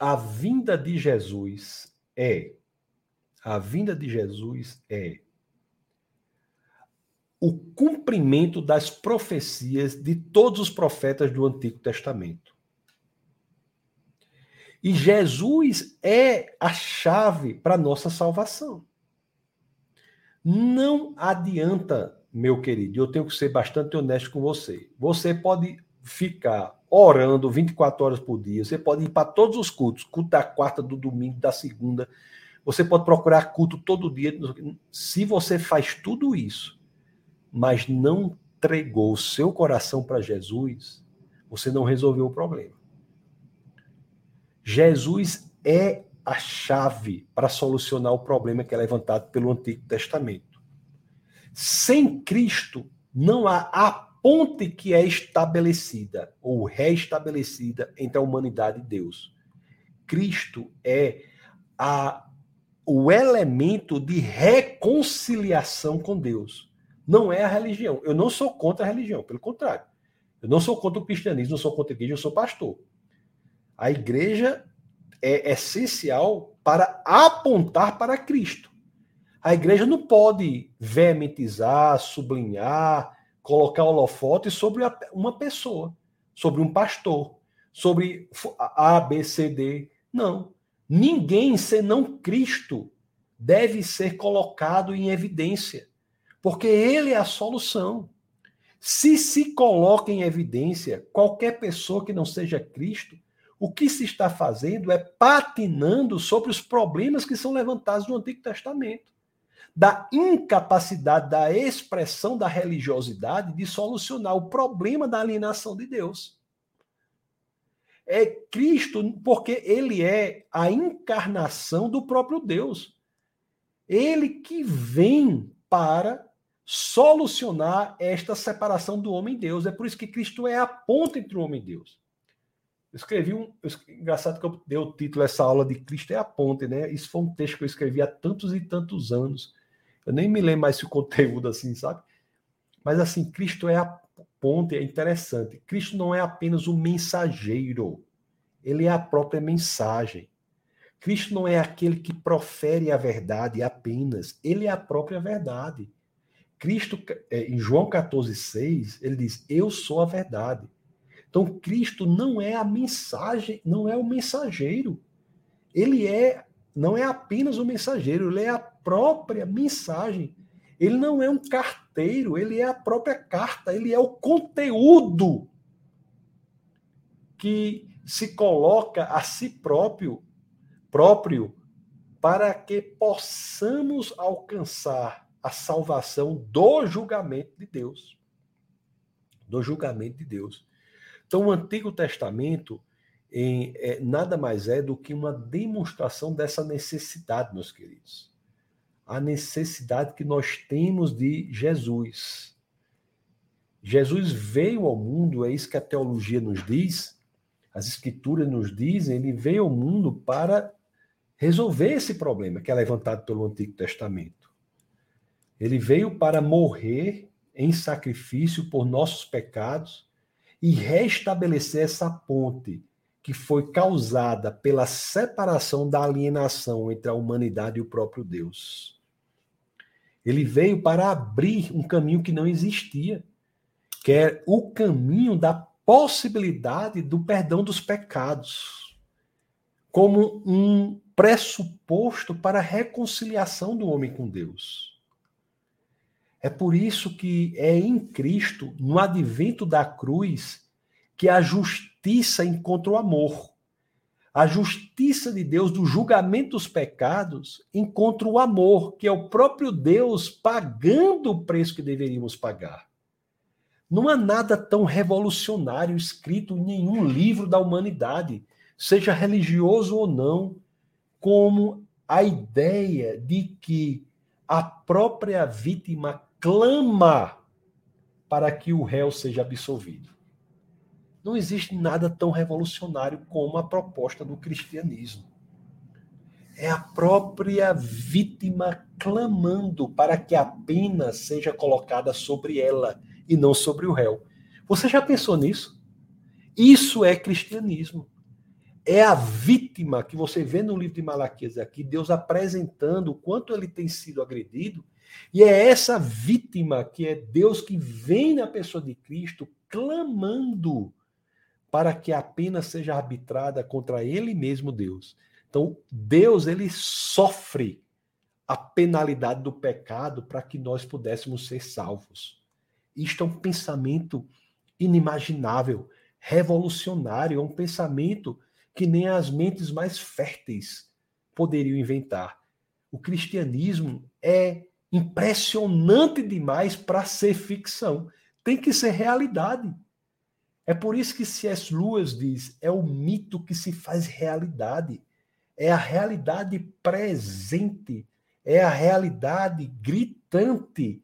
A vinda de Jesus é a vinda de Jesus é o cumprimento das profecias de todos os profetas do Antigo Testamento. E Jesus é a chave para a nossa salvação. Não adianta, meu querido, eu tenho que ser bastante honesto com você. Você pode ficar orando 24 horas por dia, você pode ir para todos os cultos, culto da quarta, do domingo, da segunda. Você pode procurar culto todo dia. Se você faz tudo isso, mas não entregou o seu coração para Jesus, você não resolveu o problema. Jesus é a chave para solucionar o problema que é levantado pelo Antigo Testamento. Sem Cristo, não há a ponte que é estabelecida ou reestabelecida entre a humanidade e Deus. Cristo é a, o elemento de reconciliação com Deus. Não é a religião. Eu não sou contra a religião, pelo contrário. Eu não sou contra o cristianismo, não sou contra a igreja, eu sou pastor. A igreja é essencial para apontar para Cristo. A igreja não pode veementizar, sublinhar, colocar holofote sobre uma pessoa, sobre um pastor, sobre A, B, C, D. Não. Ninguém senão Cristo deve ser colocado em evidência, porque ele é a solução. Se se coloca em evidência qualquer pessoa que não seja Cristo, o que se está fazendo é patinando sobre os problemas que são levantados no Antigo Testamento. Da incapacidade da expressão da religiosidade de solucionar o problema da alienação de Deus. É Cristo, porque ele é a encarnação do próprio Deus. Ele que vem para solucionar esta separação do homem e Deus. É por isso que Cristo é a ponta entre o homem e Deus. Eu escrevi um. Engraçado que eu dei o título essa aula de Cristo é a ponte, né? Isso foi um texto que eu escrevi há tantos e tantos anos. Eu nem me lembro mais se o conteúdo assim, sabe? Mas assim, Cristo é a ponte, é interessante. Cristo não é apenas o mensageiro, ele é a própria mensagem. Cristo não é aquele que profere a verdade apenas, ele é a própria verdade. Cristo, é, em João 14,6, ele diz: Eu sou a verdade. Então, Cristo não é a mensagem, não é o mensageiro. Ele é, não é apenas o mensageiro, ele é a própria mensagem. Ele não é um carteiro, ele é a própria carta, ele é o conteúdo que se coloca a si próprio, próprio para que possamos alcançar a salvação do julgamento de Deus. Do julgamento de Deus. Então, o Antigo Testamento em, é, nada mais é do que uma demonstração dessa necessidade, meus queridos. A necessidade que nós temos de Jesus. Jesus veio ao mundo, é isso que a teologia nos diz, as escrituras nos dizem, ele veio ao mundo para resolver esse problema que é levantado pelo Antigo Testamento. Ele veio para morrer em sacrifício por nossos pecados e restabelecer essa ponte que foi causada pela separação da alienação entre a humanidade e o próprio Deus. Ele veio para abrir um caminho que não existia, que é o caminho da possibilidade do perdão dos pecados, como um pressuposto para a reconciliação do homem com Deus. É por isso que é em Cristo, no advento da cruz, que a justiça encontra o amor. A justiça de Deus do julgamento dos pecados encontra o amor, que é o próprio Deus pagando o preço que deveríamos pagar. Não há nada tão revolucionário escrito em nenhum livro da humanidade, seja religioso ou não, como a ideia de que a própria vítima clama para que o réu seja absolvido. Não existe nada tão revolucionário como a proposta do cristianismo. É a própria vítima clamando para que a pena seja colocada sobre ela e não sobre o réu. Você já pensou nisso? Isso é cristianismo. É a vítima que você vê no livro de Malaquias aqui, Deus apresentando o quanto ele tem sido agredido e é essa vítima que é Deus que vem na pessoa de Cristo clamando para que a pena seja arbitrada contra ele mesmo, Deus. Então, Deus ele sofre a penalidade do pecado para que nós pudéssemos ser salvos. Isto é um pensamento inimaginável, revolucionário, é um pensamento que nem as mentes mais férteis poderiam inventar. O cristianismo é impressionante demais para ser ficção. Tem que ser realidade. É por isso que C.S. Lewis diz: é o mito que se faz realidade. É a realidade presente, é a realidade gritante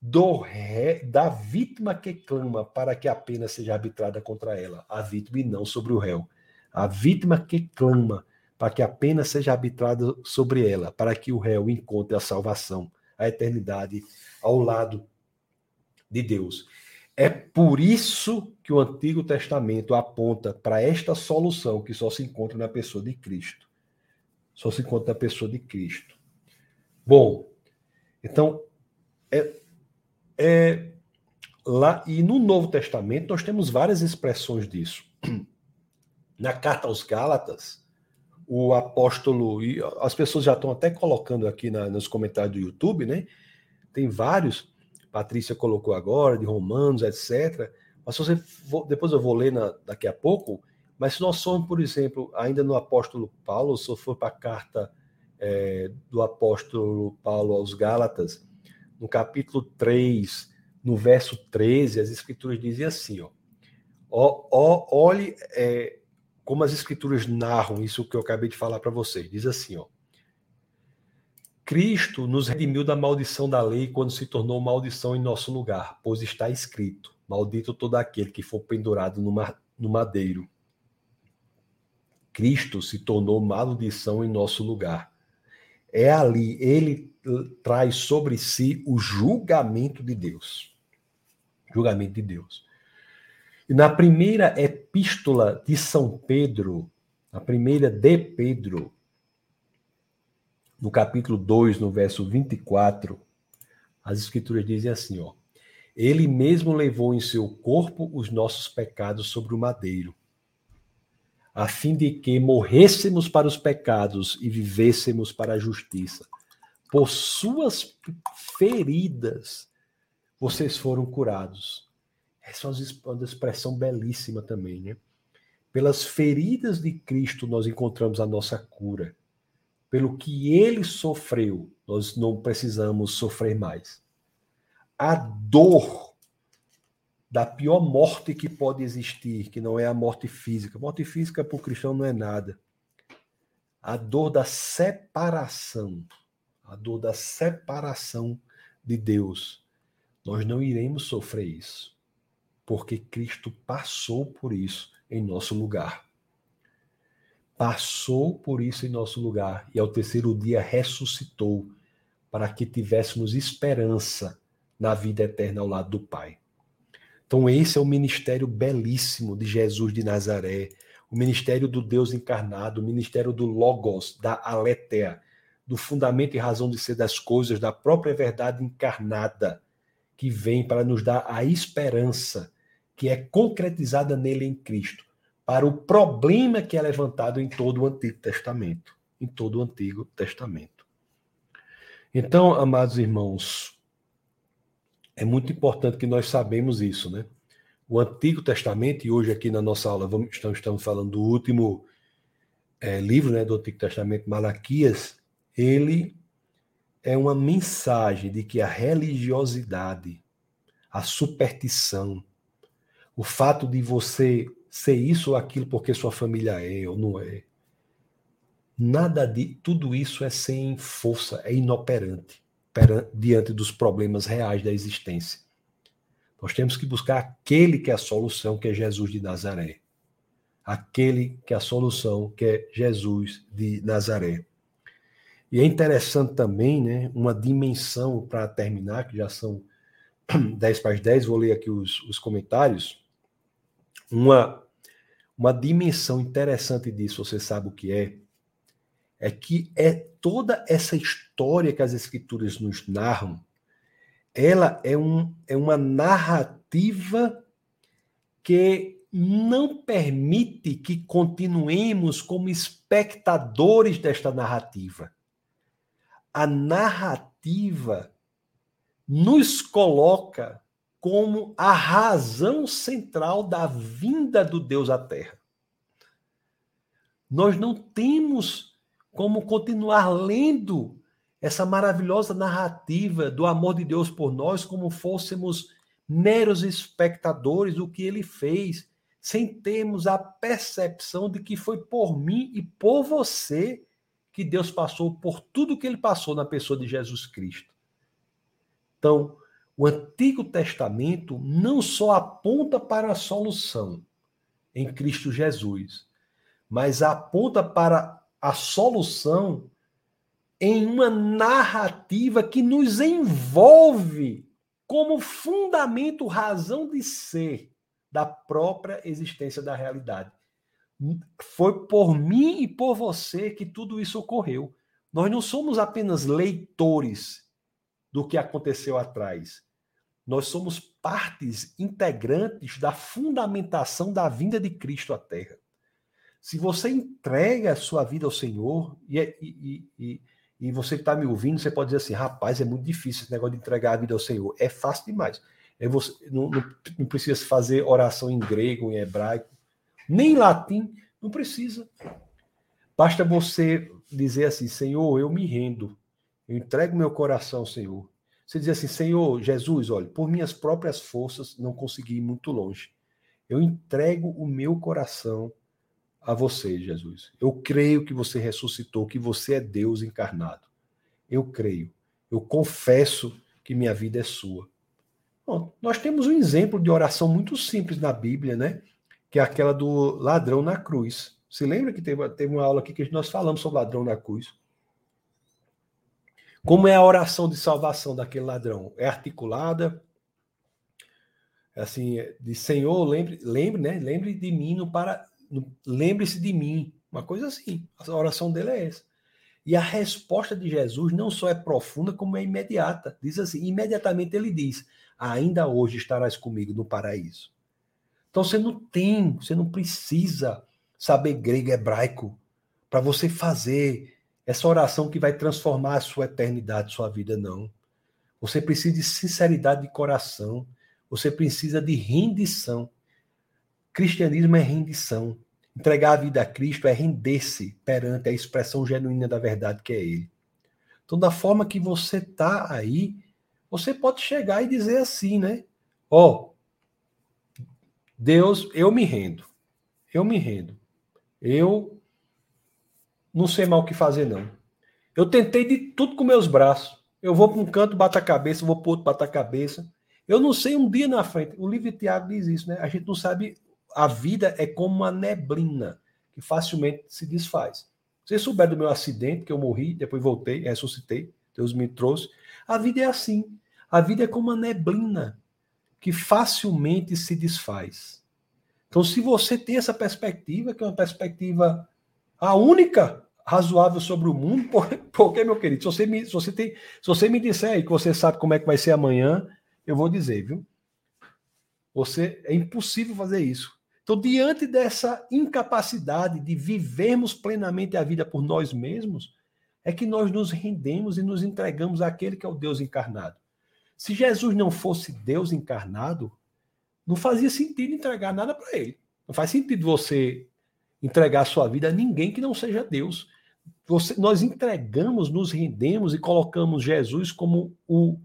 do ré, da vítima que clama para que a pena seja arbitrada contra ela, a vítima e não sobre o réu. A vítima que clama para que a pena seja arbitrada sobre ela, para que o réu encontre a salvação a eternidade ao lado de Deus. É por isso que o Antigo Testamento aponta para esta solução que só se encontra na pessoa de Cristo. Só se encontra na pessoa de Cristo. Bom, então, é, é lá e no Novo Testamento nós temos várias expressões disso. Na carta aos Gálatas, o apóstolo, e as pessoas já estão até colocando aqui na, nos comentários do YouTube, né? Tem vários, Patrícia colocou agora, de Romanos, etc. Mas se você for, depois eu vou ler na, daqui a pouco, mas se nós somos, por exemplo, ainda no apóstolo Paulo, se eu for para a carta é, do apóstolo Paulo aos Gálatas, no capítulo 3, no verso 13, as escrituras dizem assim, ó, ó, ó olhe, é, como as escrituras narram isso que eu acabei de falar para vocês. Diz assim, ó. Cristo nos redimiu da maldição da lei quando se tornou maldição em nosso lugar, pois está escrito: Maldito todo aquele que for pendurado no madeiro. Cristo se tornou maldição em nosso lugar. É ali, ele traz sobre si o julgamento de Deus. Julgamento de Deus. E na primeira epístola de São Pedro, a primeira de Pedro, no capítulo 2, no verso 24, as escrituras dizem assim, ó: Ele mesmo levou em seu corpo os nossos pecados sobre o madeiro, a fim de que morrêssemos para os pecados e vivêssemos para a justiça. Por suas feridas vocês foram curados. Essa é uma expressão belíssima também, né? Pelas feridas de Cristo nós encontramos a nossa cura pelo que ele sofreu, nós não precisamos sofrer mais. A dor da pior morte que pode existir, que não é a morte física. A morte física para o cristão não é nada. A dor da separação, a dor da separação de Deus. Nós não iremos sofrer isso, porque Cristo passou por isso em nosso lugar passou por isso em nosso lugar e ao terceiro dia ressuscitou para que tivéssemos esperança na vida eterna ao lado do Pai. Então, esse é o ministério belíssimo de Jesus de Nazaré, o ministério do Deus encarnado, o ministério do Logos, da Aletheia, do fundamento e razão de ser das coisas, da própria verdade encarnada, que vem para nos dar a esperança que é concretizada nele em Cristo para o problema que é levantado em todo o Antigo Testamento. Em todo o Antigo Testamento. Então, amados irmãos, é muito importante que nós sabemos isso, né? O Antigo Testamento, e hoje aqui na nossa aula vamos, estamos, estamos falando do último é, livro né, do Antigo Testamento, Malaquias, ele é uma mensagem de que a religiosidade, a superstição, o fato de você ser isso ou aquilo porque sua família é ou não é. Nada de tudo isso é sem força, é inoperante diante dos problemas reais da existência. Nós temos que buscar aquele que é a solução, que é Jesus de Nazaré. Aquele que é a solução, que é Jesus de Nazaré. E é interessante também, né, uma dimensão para terminar, que já são 10 para as 10, vou ler aqui os, os comentários uma, uma dimensão interessante disso, você sabe o que é? É que é toda essa história que as escrituras nos narram, ela é, um, é uma narrativa que não permite que continuemos como espectadores desta narrativa. A narrativa nos coloca como a razão central da vinda do Deus à Terra. Nós não temos como continuar lendo essa maravilhosa narrativa do amor de Deus por nós como fôssemos meros espectadores do que ele fez, sem termos a percepção de que foi por mim e por você que Deus passou por tudo que ele passou na pessoa de Jesus Cristo. Então, o Antigo Testamento não só aponta para a solução em Cristo Jesus, mas aponta para a solução em uma narrativa que nos envolve como fundamento, razão de ser da própria existência da realidade. Foi por mim e por você que tudo isso ocorreu. Nós não somos apenas leitores do que aconteceu atrás. Nós somos partes integrantes da fundamentação da vinda de Cristo à Terra. Se você entrega a sua vida ao Senhor, e, e, e, e você que está me ouvindo, você pode dizer assim: rapaz, é muito difícil esse negócio de entregar a vida ao Senhor. É fácil demais. É você, não, não, não precisa fazer oração em grego, em hebraico, nem em latim, não precisa. Basta você dizer assim: Senhor, eu me rendo, eu entrego meu coração ao Senhor. Você diz assim, Senhor Jesus, olha, por minhas próprias forças não consegui ir muito longe. Eu entrego o meu coração a você, Jesus. Eu creio que você ressuscitou, que você é Deus encarnado. eu creio. Eu confesso que minha vida é sua. Bom, nós temos um exemplo de oração muito simples na Bíblia, né? Que é aquela do ladrão na cruz. Se lembra que teve, teve uma aula aqui que nós falamos sobre ladrão na cruz? Como é a oração de salvação daquele ladrão? É articulada? É assim, de Senhor, lembre, lembre, né? Lembre de mim no para, lembre-se de mim. Uma coisa assim. A oração dele é essa. E a resposta de Jesus não só é profunda, como é imediata. Diz assim: imediatamente ele diz: Ainda hoje estarás comigo no paraíso. Então você não tem, você não precisa saber grego e hebraico para você fazer essa oração que vai transformar a sua eternidade, sua vida, não. Você precisa de sinceridade de coração. Você precisa de rendição. Cristianismo é rendição. Entregar a vida a Cristo é render-se perante a expressão genuína da verdade que é Ele. Então, da forma que você está aí, você pode chegar e dizer assim, né? Ó, oh, Deus, eu me rendo. Eu me rendo. Eu não sei mal o que fazer, não. Eu tentei de tudo com meus braços. Eu vou para um canto, bato a cabeça, vou para outro, bato a cabeça. Eu não sei um dia na frente. O livro de Tiago diz isso, né? A gente não sabe a vida é como uma neblina que facilmente se desfaz. Vocês souberam do meu acidente, que eu morri, depois voltei, ressuscitei, Deus me trouxe. A vida é assim. A vida é como uma neblina que facilmente se desfaz. Então, se você tem essa perspectiva, que é uma perspectiva a única razoável sobre o mundo, porque, meu querido, se você, me, se, você tem, se você me disser aí que você sabe como é que vai ser amanhã, eu vou dizer, viu? Você é impossível fazer isso. Então, diante dessa incapacidade de vivermos plenamente a vida por nós mesmos, é que nós nos rendemos e nos entregamos àquele que é o Deus encarnado. Se Jesus não fosse Deus encarnado, não fazia sentido entregar nada para ele. Não faz sentido você entregar a sua vida a ninguém que não seja Deus. Você, nós entregamos, nos rendemos e colocamos Jesus como o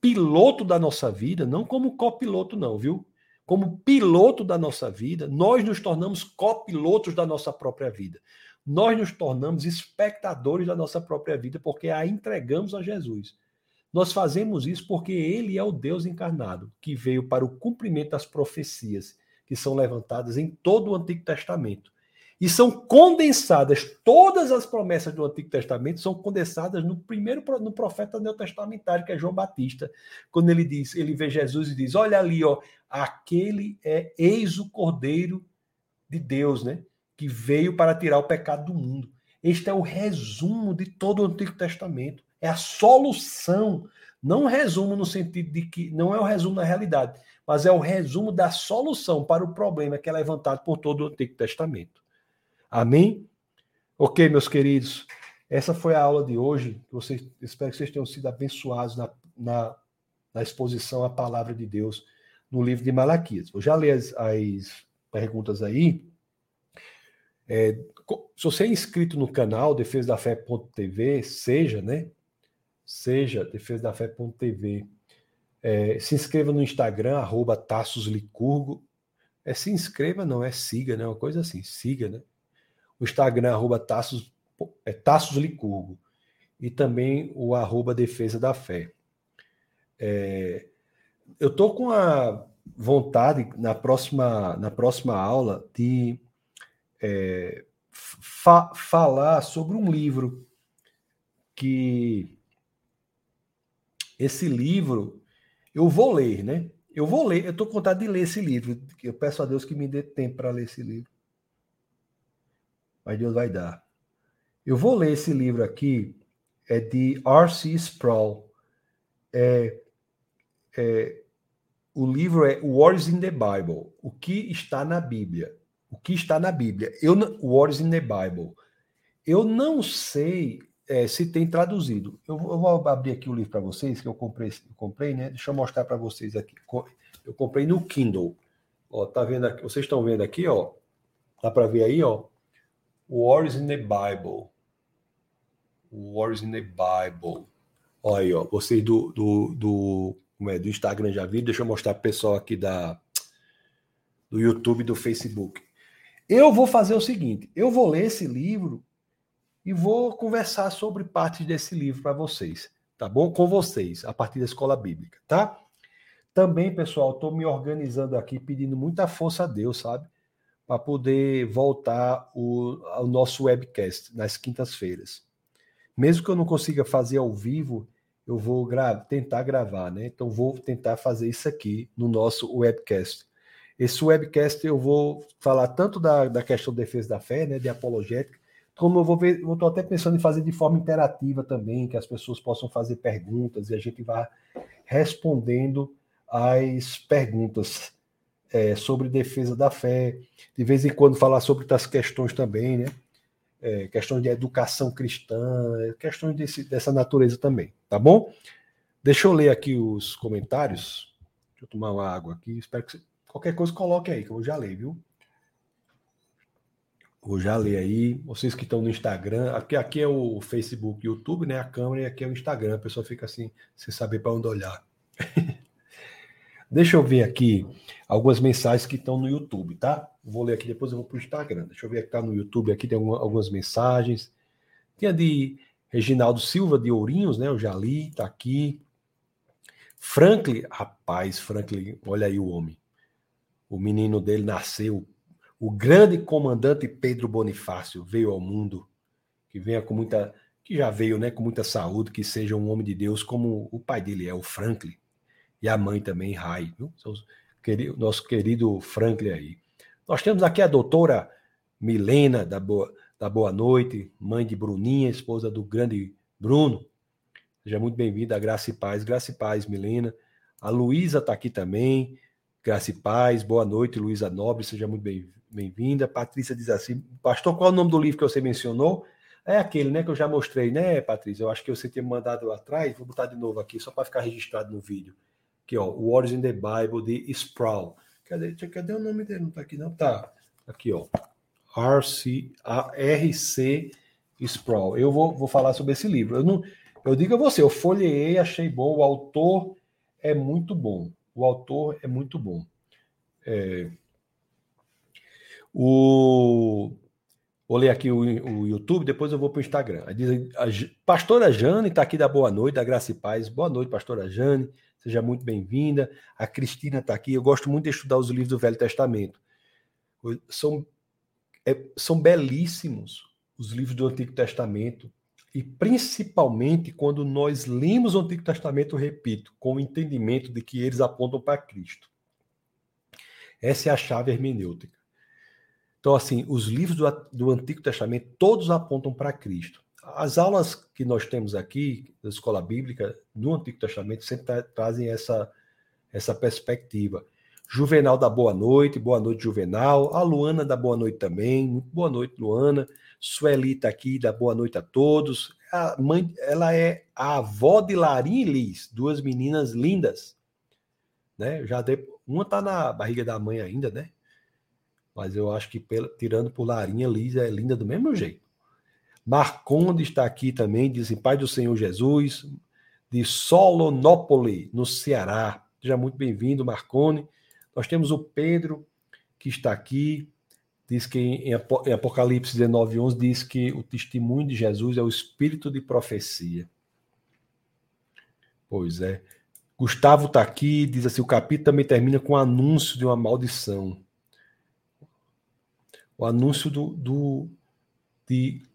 piloto da nossa vida, não como copiloto, não, viu? como piloto da nossa vida, nós nos tornamos copilotos da nossa própria vida. Nós nos tornamos espectadores da nossa própria vida porque a entregamos a Jesus. Nós fazemos isso porque ele é o Deus encarnado, que veio para o cumprimento das profecias que são levantadas em todo o Antigo Testamento. E são condensadas, todas as promessas do Antigo Testamento são condensadas no primeiro no profeta neotestamentário, que é João Batista, quando ele diz, ele vê Jesus e diz: Olha ali, ó, aquele é eis o Cordeiro de Deus, né? Que veio para tirar o pecado do mundo. Este é o resumo de todo o Antigo Testamento. É a solução. Não resumo no sentido de que não é o resumo da realidade, mas é o resumo da solução para o problema que é levantado por todo o Antigo Testamento. Amém? Ok, meus queridos. Essa foi a aula de hoje. Vocês, espero que vocês tenham sido abençoados na, na, na exposição à palavra de Deus no livro de Malaquias. Vou já ler as, as perguntas aí. É, se você é inscrito no canal Defesa da Fé.tv, seja, né? Seja Defesa da Fé.tv. É, se inscreva no Instagram, arroba Tassos Licurgo. É se inscreva, não, é siga, né? Uma coisa assim, siga, né? O Instagram, arroba Tassos, é, Tassos Licurgo, e também o arroba Defesa da Fé. É, eu estou com a vontade, na próxima, na próxima aula, de é, fa falar sobre um livro que esse livro eu vou ler, né? Eu vou ler, eu estou com vontade de ler esse livro. Eu peço a Deus que me dê tempo para ler esse livro mas Deus vai dar. Eu vou ler esse livro aqui, é de R.C. Sproul. É, é, o livro é What is in the Bible? O que está na Bíblia? O que está na Bíblia? Eu, What is in the Bible? Eu não sei é, se tem traduzido. Eu, eu, vou abrir aqui o livro para vocês, que eu comprei, comprei, né? Deixa eu mostrar para vocês aqui. Eu comprei no Kindle. Ó, tá vendo aqui? Vocês estão vendo aqui, ó? Dá para ver aí, ó? Wars in the Bible. Wars in the Bible. Olha aí, ó. Vocês do, do, do, como é, do Instagram já viram. Deixa eu mostrar para o pessoal aqui da, do YouTube e do Facebook. Eu vou fazer o seguinte: eu vou ler esse livro e vou conversar sobre partes desse livro para vocês, tá bom? Com vocês, a partir da escola bíblica, tá? Também, pessoal, estou me organizando aqui, pedindo muita força a Deus, sabe? Para poder voltar o, ao nosso webcast nas quintas-feiras. Mesmo que eu não consiga fazer ao vivo, eu vou gra tentar gravar, né? Então, vou tentar fazer isso aqui no nosso webcast. Esse webcast eu vou falar tanto da, da questão de defesa da fé, né, de apologética, como eu vou ver, eu estou até pensando em fazer de forma interativa também, que as pessoas possam fazer perguntas e a gente vá respondendo as perguntas é, sobre defesa da fé, de vez em quando falar sobre outras questões também, né? É, questões de educação cristã, questões desse, dessa natureza também, tá bom? Deixa eu ler aqui os comentários. Deixa eu tomar uma água aqui. Espero que Qualquer coisa, coloque aí, que eu já leio, viu? Vou já ler aí. Vocês que estão no Instagram, aqui, aqui é o Facebook YouTube, né? A câmera e aqui é o Instagram. A pessoa fica assim, sem saber para onde olhar. Deixa eu ver aqui algumas mensagens que estão no YouTube, tá? Vou ler aqui, depois eu vou para o Instagram. Deixa eu ver que está no YouTube aqui, tem algumas mensagens. Tem a de Reginaldo Silva de Ourinhos, né? Eu já li, tá aqui. Franklin, rapaz, Franklin, olha aí o homem o menino dele nasceu. O grande comandante Pedro Bonifácio veio ao mundo, que venha com muita, que já veio, né, com muita saúde, que seja um homem de Deus como o pai dele é, o Franklin, e a mãe também, Rai, nosso querido Franklin aí. Nós temos aqui a doutora Milena da Boa, da Boa Noite, mãe de Bruninha, esposa do grande Bruno. Seja muito bem-vinda, Graça e Paz. Graça e Paz, Milena. A Luísa está aqui também. Graça e paz, boa noite, Luísa Nobre, seja muito bem-vinda. Patrícia diz assim: Pastor, qual é o nome do livro que você mencionou? É aquele, né, que eu já mostrei, né, Patrícia? Eu acho que você tinha mandado atrás, vou botar de novo aqui, só para ficar registrado no vídeo. Aqui, ó, Words in the Bible, de Sproul. Cadê, cadê o nome dele? Não tá aqui, não? Tá. Aqui, ó. RC, RC Sproul. Eu vou, vou falar sobre esse livro. Eu, não, eu digo a você, eu folheei, achei bom, o autor é muito bom. O autor é muito bom. É, o, vou ler aqui o, o YouTube, depois eu vou para o Instagram. A, a, pastora Jane está aqui da Boa Noite, da Graça e Paz. Boa noite, pastora Jane. Seja muito bem-vinda. A Cristina está aqui. Eu gosto muito de estudar os livros do Velho Testamento. São, é, são belíssimos os livros do Antigo Testamento. E principalmente quando nós lemos o Antigo Testamento, repito, com o entendimento de que eles apontam para Cristo. Essa é a chave hermenêutica. Então, assim, os livros do, do Antigo Testamento todos apontam para Cristo. As aulas que nós temos aqui da escola bíblica no Antigo Testamento sempre tra trazem essa, essa perspectiva. Juvenal da boa noite, boa noite, Juvenal. A Luana da boa noite também, boa noite, Luana. Sueli está aqui, dá boa noite a todos. A mãe, ela é a avó de Larim e Liz, duas meninas lindas. Né? Já uma está na barriga da mãe ainda, né? Mas eu acho que pela, tirando por Larinha, Liz é linda do mesmo jeito. Marconde está aqui também, diz Pai do Senhor Jesus, de Solonópole, no Ceará. Seja muito bem-vindo, Marcone. Nós temos o Pedro, que está aqui, diz que em Apocalipse 19, 11, diz que o testemunho de Jesus é o espírito de profecia. Pois é. Gustavo está aqui, diz assim: o capítulo também termina com o anúncio de uma maldição. O anúncio do, do de,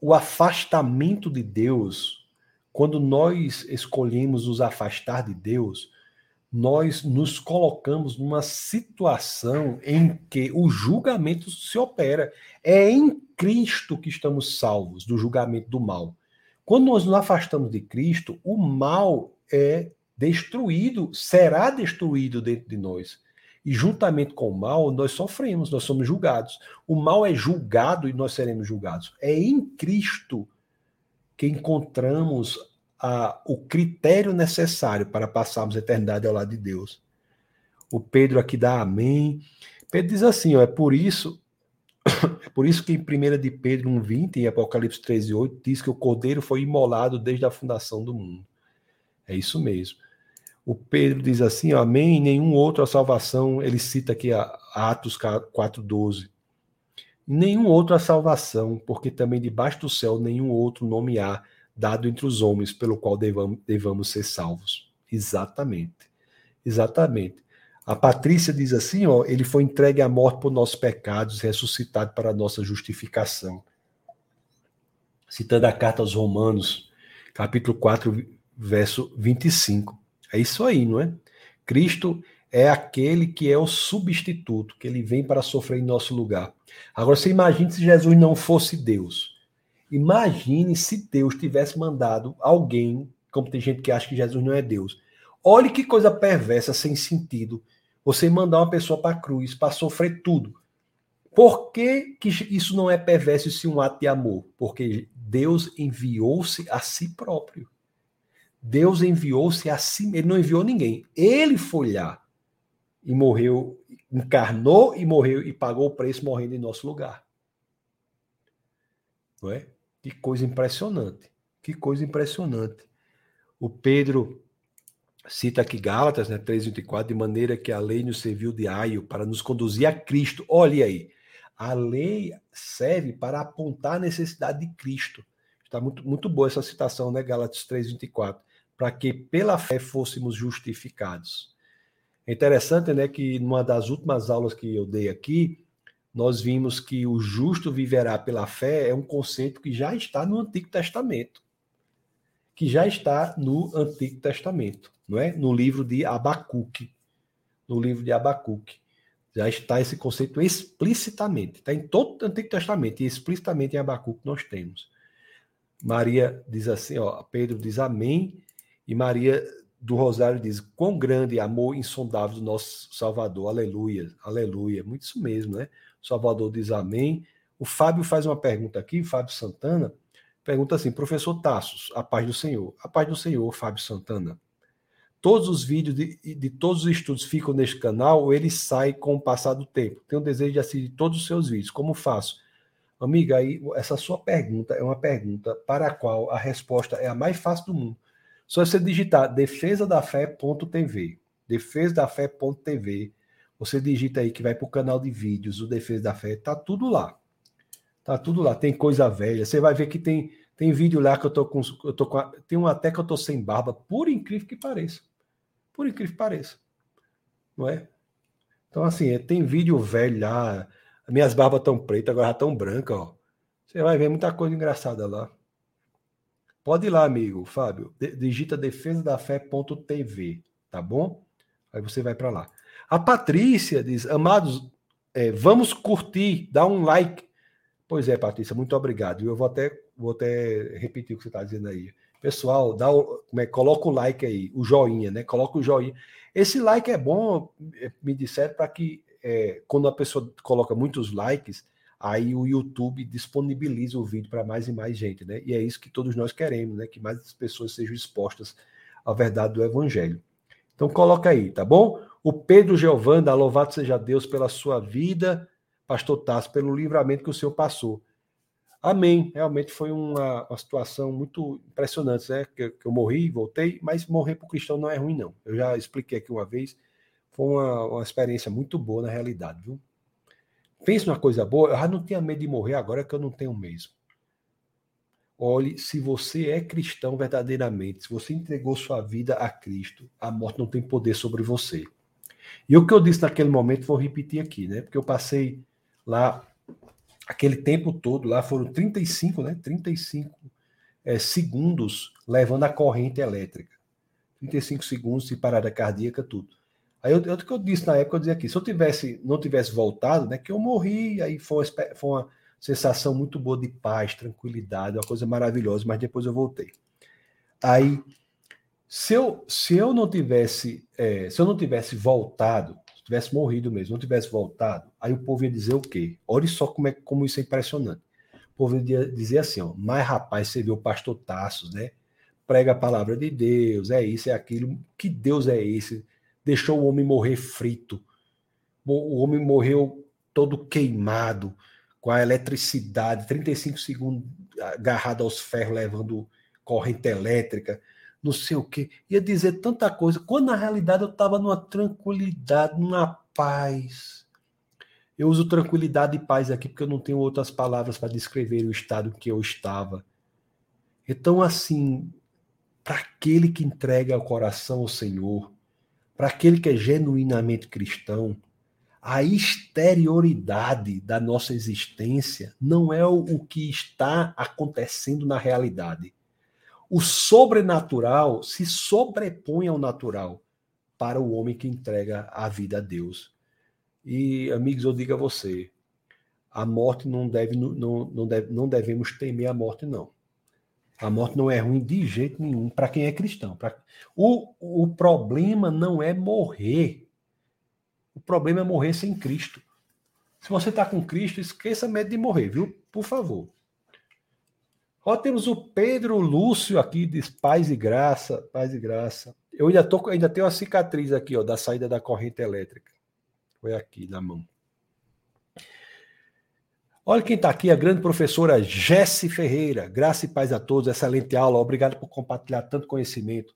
o afastamento de Deus. Quando nós escolhemos nos afastar de Deus, nós nos colocamos numa situação em que o julgamento se opera. É em Cristo que estamos salvos do julgamento do mal. Quando nós nos afastamos de Cristo, o mal é destruído, será destruído dentro de nós. E juntamente com o mal, nós sofremos, nós somos julgados. O mal é julgado e nós seremos julgados. É em Cristo que encontramos a, o critério necessário para passarmos a eternidade ao lado de Deus. O Pedro aqui dá amém. Pedro diz assim, ó, é por isso é por isso que em 1 de Pedro 1,20 e Apocalipse 13,8 diz que o Cordeiro foi imolado desde a fundação do mundo. É isso mesmo. O Pedro diz assim, ó, amém, nenhum outro a salvação, ele cita aqui a Atos 4,12. nenhum outro a salvação, porque também debaixo do céu nenhum outro nome há dado entre os homens pelo qual devamos, devamos ser salvos. Exatamente. Exatamente. A Patrícia diz assim, ó, ele foi entregue à morte por nossos pecados, ressuscitado para a nossa justificação. Citando a carta aos Romanos, capítulo 4, verso 25. É isso aí, não é? Cristo é aquele que é o substituto, que ele vem para sofrer em nosso lugar. Agora, você imagine se Jesus não fosse Deus. Imagine se Deus tivesse mandado alguém, como tem gente que acha que Jesus não é Deus. Olhe que coisa perversa, sem sentido. Você mandar uma pessoa para a cruz para sofrer tudo. Por que, que isso não é perverso e sim um ato de amor? Porque Deus enviou-se a si próprio. Deus enviou-se a si, ele não enviou ninguém. Ele foi lá e morreu, encarnou e morreu e pagou o preço morrendo em nosso lugar. Não é? Que coisa impressionante. Que coisa impressionante. O Pedro cita aqui Gálatas, né, 3:24, de maneira que a lei nos serviu de aio para nos conduzir a Cristo. Olha aí. A lei serve para apontar a necessidade de Cristo. Está muito, muito boa essa citação, né? Gálatas 3:24 para que pela fé fôssemos justificados. É interessante, né, que numa das últimas aulas que eu dei aqui, nós vimos que o justo viverá pela fé é um conceito que já está no Antigo Testamento. Que já está no Antigo Testamento, não é? No livro de Abacuque. No livro de Abacuque. Já está esse conceito explicitamente. Está em todo o Antigo Testamento e explicitamente em Abacuque nós temos. Maria diz assim, ó, Pedro diz amém e Maria do Rosário diz: Quão grande amor insondável do nosso Salvador. Aleluia, aleluia. Muito isso mesmo, né? O Salvador diz amém. O Fábio faz uma pergunta aqui, Fábio Santana. Pergunta assim: Professor Tassos, a paz do Senhor. A paz do Senhor, Fábio Santana. Todos os vídeos de, de todos os estudos ficam neste canal ou eles saem com o passar do tempo? Tenho desejo de assistir todos os seus vídeos. Como faço? Amiga, aí, essa sua pergunta é uma pergunta para a qual a resposta é a mais fácil do mundo só você digitar defesadafé.tv, defesadafé.tv, você digita aí que vai para o canal de vídeos, o Defesa da Fé, tá tudo lá. Tá tudo lá, tem coisa velha. Você vai ver que tem tem vídeo lá que eu tô com eu tô com tem um até que eu tô sem barba, por incrível que pareça. Por incrível que pareça. Não é? Então assim, é, tem vídeo velho lá, minhas barbas tão pretas, agora já tão brancas, ó. Você vai ver muita coisa engraçada lá. Pode ir lá, amigo, Fábio. Digita defesadafé.tv, tá bom? Aí você vai para lá. A Patrícia diz: Amados, é, vamos curtir, dá um like. Pois é, Patrícia, muito obrigado. Eu vou até, vou até repetir o que você está dizendo aí. Pessoal, dá o, como é, coloca o like aí, o joinha, né? Coloca o joinha. Esse like é bom, é, me disseram, para que é, quando a pessoa coloca muitos likes, aí o YouTube disponibiliza o vídeo para mais e mais gente, né? E é isso que todos nós queremos, né? Que mais pessoas sejam expostas à verdade do Evangelho. Então coloca aí, tá bom? O Pedro Giovanda, louvado seja Deus pela sua vida, Pastor Tasso, pelo livramento que o Senhor passou. Amém. Realmente foi uma, uma situação muito impressionante, né? Que, que eu morri, voltei, mas morrer para o cristão não é ruim, não. Eu já expliquei aqui uma vez. Foi uma, uma experiência muito boa na realidade, viu? Pense numa coisa boa, já não tinha medo de morrer agora que eu não tenho mesmo. Olhe, se você é cristão verdadeiramente, se você entregou sua vida a Cristo, a morte não tem poder sobre você. E o que eu disse naquele momento, vou repetir aqui, né? Porque eu passei lá aquele tempo todo, lá foram 35, né? 35 é, segundos levando a corrente elétrica. 35 segundos de parada cardíaca, tudo. Aí eu, eu, que eu disse na época, eu dizia aqui, se eu tivesse, não tivesse voltado, né, que eu morri, aí foi uma, foi uma sensação muito boa de paz, tranquilidade, uma coisa maravilhosa, mas depois eu voltei. Aí, se eu, se eu não tivesse, é, se eu não tivesse voltado, se tivesse morrido mesmo, não tivesse voltado, aí o povo ia dizer o quê? Olha só como, é, como isso é impressionante. O povo ia dizer assim, ó, mas rapaz, você viu o pastor Tassos, né? Prega a palavra de Deus, é isso, é aquilo. Que Deus é esse? Deixou o homem morrer frito. O homem morreu todo queimado, com a eletricidade, 35 segundos agarrado aos ferros, levando corrente elétrica, não sei o quê. Ia dizer tanta coisa, quando na realidade eu estava numa tranquilidade, numa paz. Eu uso tranquilidade e paz aqui porque eu não tenho outras palavras para descrever o estado que eu estava. Então, assim, para aquele que entrega o coração ao Senhor, para aquele que é genuinamente cristão, a exterioridade da nossa existência não é o que está acontecendo na realidade. O sobrenatural se sobrepõe ao natural para o homem que entrega a vida a Deus. E, amigos, eu digo a você, a morte não deve, não, não, deve, não devemos temer a morte, não. A morte não é ruim de jeito nenhum para quem é cristão. Pra... O, o problema não é morrer. O problema é morrer sem Cristo. Se você está com Cristo, esqueça medo de morrer, viu? Por favor. Ó, temos o Pedro Lúcio aqui, diz paz e graça, paz e graça. Eu ainda, tô, ainda tenho a cicatriz aqui, ó, da saída da corrente elétrica. Foi aqui na mão. Olha quem está aqui, a grande professora Jesse Ferreira. Graça e paz a todos, excelente aula. Obrigado por compartilhar tanto conhecimento.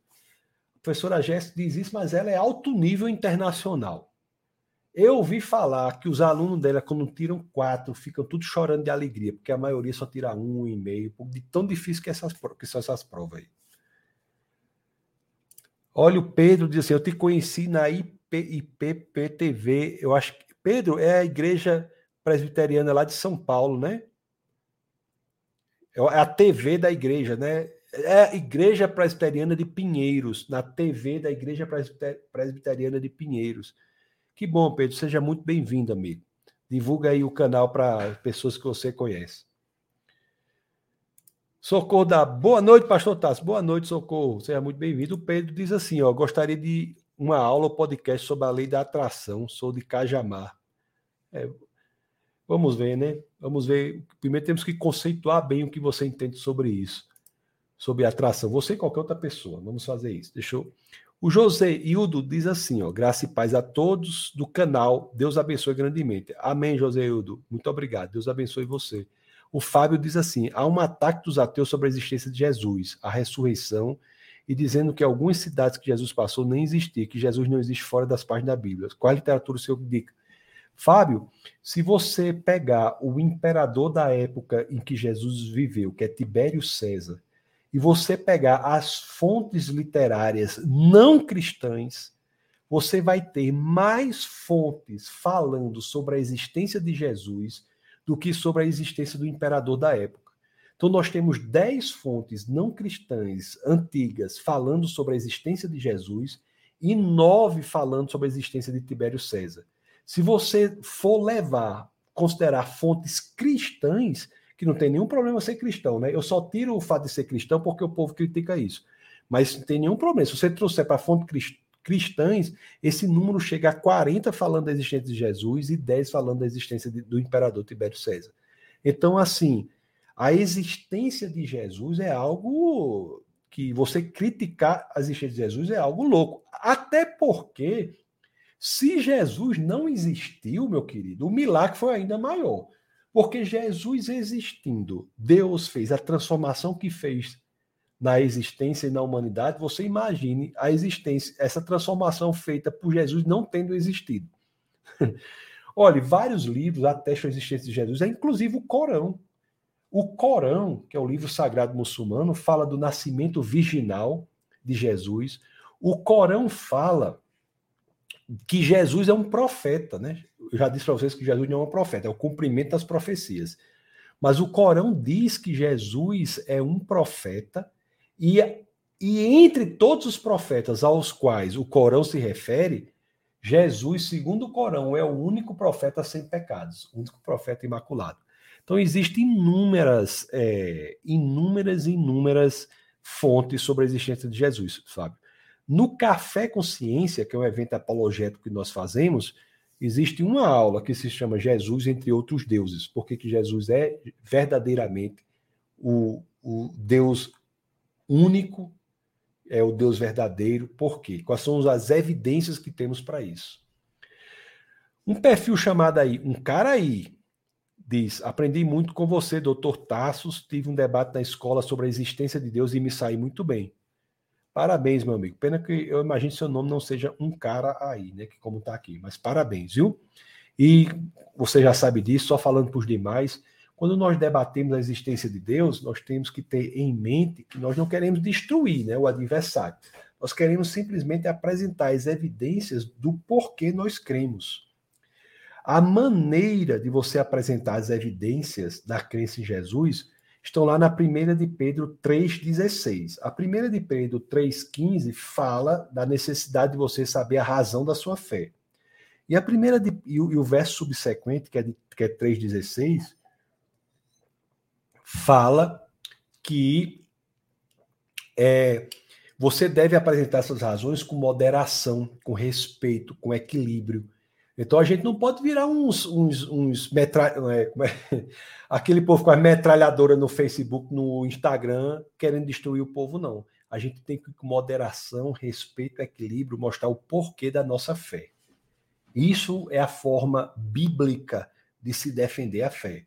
A professora Jesse diz isso, mas ela é alto nível internacional. Eu ouvi falar que os alunos dela, quando tiram quatro, ficam tudo chorando de alegria, porque a maioria só tira um e meio, de tão difícil que, essas, que são essas provas aí. Olha, o Pedro diz assim: Eu te conheci na IP IPPTV, eu acho que. Pedro, é a igreja presbiteriana lá de São Paulo, né? É, a TV da igreja, né? É a Igreja Presbiteriana de Pinheiros, na TV da Igreja Presbiteriana de Pinheiros. Que bom, Pedro, seja muito bem-vindo, amigo. Divulga aí o canal para pessoas que você conhece. Socorro da. Boa noite, pastor Tassi. Boa noite, Socorro. Seja muito bem-vindo. O Pedro diz assim: ó, gostaria de uma aula ou podcast sobre a lei da atração. Sou de Cajamar. É, vamos ver, né? Vamos ver. Primeiro temos que conceituar bem o que você entende sobre isso. Sobre atração. Você e qualquer outra pessoa. Vamos fazer isso. Deixa eu... O José Hildo diz assim, ó, graça e paz a todos do canal. Deus abençoe grandemente. Amém, José Hildo. Muito obrigado. Deus abençoe você. O Fábio diz assim: há um ataque dos ateus sobre a existência de Jesus, a ressurreição e dizendo que algumas cidades que Jesus passou nem existiam, que Jesus não existe fora das páginas da Bíblia. Qual a literatura o senhor indica? Fábio, se você pegar o imperador da época em que Jesus viveu, que é Tibério César, e você pegar as fontes literárias não cristãs, você vai ter mais fontes falando sobre a existência de Jesus do que sobre a existência do imperador da época. Então, nós temos dez fontes não cristãs antigas falando sobre a existência de Jesus e nove falando sobre a existência de Tibério César. Se você for levar, considerar fontes cristãs, que não tem nenhum problema ser cristão, né? Eu só tiro o fato de ser cristão porque o povo critica isso. Mas não tem nenhum problema. Se você trouxer para fontes cristãs, esse número chega a 40 falando da existência de Jesus e 10 falando da existência de, do imperador Tibério César. Então, assim, a existência de Jesus é algo que você criticar a existência de Jesus é algo louco. Até porque, se Jesus não existiu, meu querido, o milagre foi ainda maior. Porque Jesus existindo, Deus fez a transformação que fez na existência e na humanidade. Você imagine a existência, essa transformação feita por Jesus não tendo existido. Olha, vários livros atestam a existência de Jesus, é inclusive o Corão. O Corão, que é o livro sagrado muçulmano, fala do nascimento virginal de Jesus. O Corão fala que Jesus é um profeta, né? Eu já disse para vocês que Jesus não é um profeta, é o cumprimento das profecias. Mas o Corão diz que Jesus é um profeta e, e entre todos os profetas aos quais o Corão se refere, Jesus, segundo o Corão, é o único profeta sem pecados, o único profeta imaculado. Então, existem inúmeras, é, inúmeras, inúmeras fontes sobre a existência de Jesus, Fábio. No Café Consciência, que é um evento apologético que nós fazemos, existe uma aula que se chama Jesus entre outros deuses, porque que Jesus é verdadeiramente o, o Deus único, é o Deus verdadeiro. Por quê? Quais são as evidências que temos para isso? Um perfil chamado aí, um cara aí, Diz: Aprendi muito com você, doutor Tassos. Tive um debate na escola sobre a existência de Deus e me saí muito bem. Parabéns, meu amigo. Pena que eu imagino seu nome não seja um cara aí, né? Que como tá aqui, mas parabéns, viu? E você já sabe disso, só falando para os demais, quando nós debatemos a existência de Deus, nós temos que ter em mente que nós não queremos destruir né, o adversário. Nós queremos simplesmente apresentar as evidências do porquê nós cremos. A maneira de você apresentar as evidências da crença em Jesus estão lá na primeira de Pedro 3,16. A primeira de Pedro 3,15 fala da necessidade de você saber a razão da sua fé. E a primeira de, e, o, e o verso subsequente, que é, de, que é 3,16, fala que é, você deve apresentar essas razões com moderação, com respeito, com equilíbrio. Então a gente não pode virar uns, uns, uns metra... é, é? aquele povo com a metralhadora no Facebook, no Instagram, querendo destruir o povo, não. A gente tem que, com moderação, respeito, equilíbrio, mostrar o porquê da nossa fé. Isso é a forma bíblica de se defender a fé.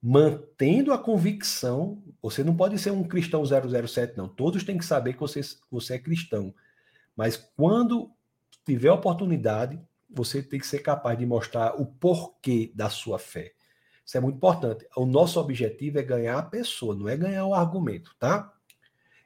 Mantendo a convicção, você não pode ser um cristão 007, não. Todos têm que saber que você, você é cristão. Mas quando tiver oportunidade, você tem que ser capaz de mostrar o porquê da sua fé. Isso é muito importante. O nosso objetivo é ganhar a pessoa, não é ganhar o argumento, tá?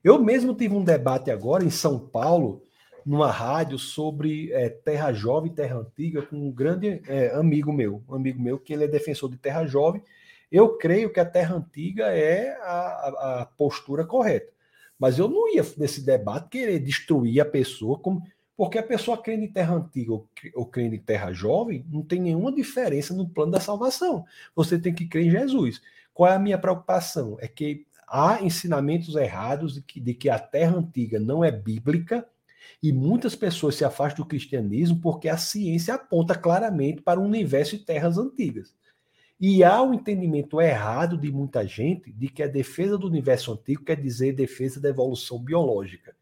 Eu mesmo tive um debate agora em São Paulo, numa rádio, sobre é, Terra Jovem, Terra Antiga, com um grande é, amigo meu, um amigo meu que ele é defensor de Terra Jovem. Eu creio que a Terra Antiga é a, a postura correta. Mas eu não ia nesse debate querer destruir a pessoa como porque a pessoa crendo em terra antiga ou crendo em terra jovem não tem nenhuma diferença no plano da salvação. Você tem que crer em Jesus. Qual é a minha preocupação? É que há ensinamentos errados de que, de que a terra antiga não é bíblica e muitas pessoas se afastam do cristianismo porque a ciência aponta claramente para um universo de terras antigas. E há o um entendimento errado de muita gente de que a defesa do universo antigo quer dizer defesa da evolução biológica.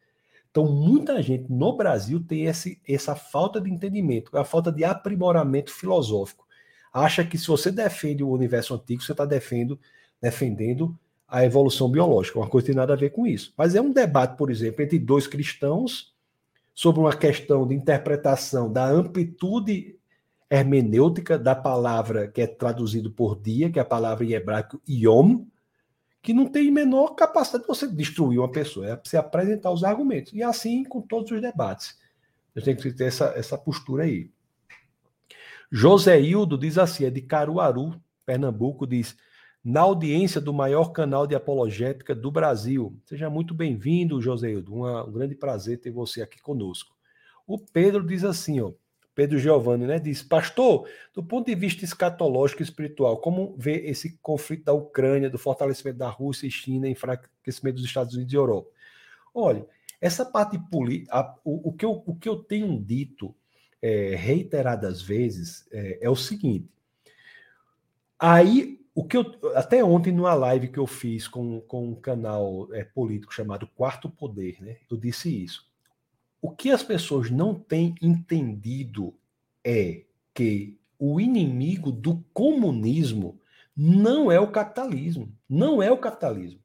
Então, muita gente no Brasil tem esse, essa falta de entendimento, a falta de aprimoramento filosófico. Acha que se você defende o universo antigo, você está defendendo, defendendo a evolução biológica. Uma coisa tem nada a ver com isso. Mas é um debate, por exemplo, entre dois cristãos sobre uma questão de interpretação da amplitude hermenêutica da palavra que é traduzido por dia, que é a palavra em hebraico yom, que não tem menor capacidade de você destruir uma pessoa, é você apresentar os argumentos. E assim com todos os debates. Eu tenho que ter essa, essa postura aí. José Hildo diz assim, é de Caruaru, Pernambuco, diz, na audiência do maior canal de apologética do Brasil. Seja muito bem-vindo, José Hildo. Uma, um grande prazer ter você aqui conosco. O Pedro diz assim, ó, Pedro Giovanni, né, diz: Pastor, do ponto de vista escatológico e espiritual, como vê esse conflito da Ucrânia, do fortalecimento da Rússia e China, enfraquecimento dos Estados Unidos e Europa? Olha, essa parte política, o, o, que eu, o que eu tenho dito é, reiteradas vezes é, é, o seguinte. Aí, o que eu, até ontem, numa live que eu fiz com, com um canal é, político chamado Quarto Poder, né, eu disse isso. O que as pessoas não têm entendido é que o inimigo do comunismo não é o capitalismo. Não é o capitalismo.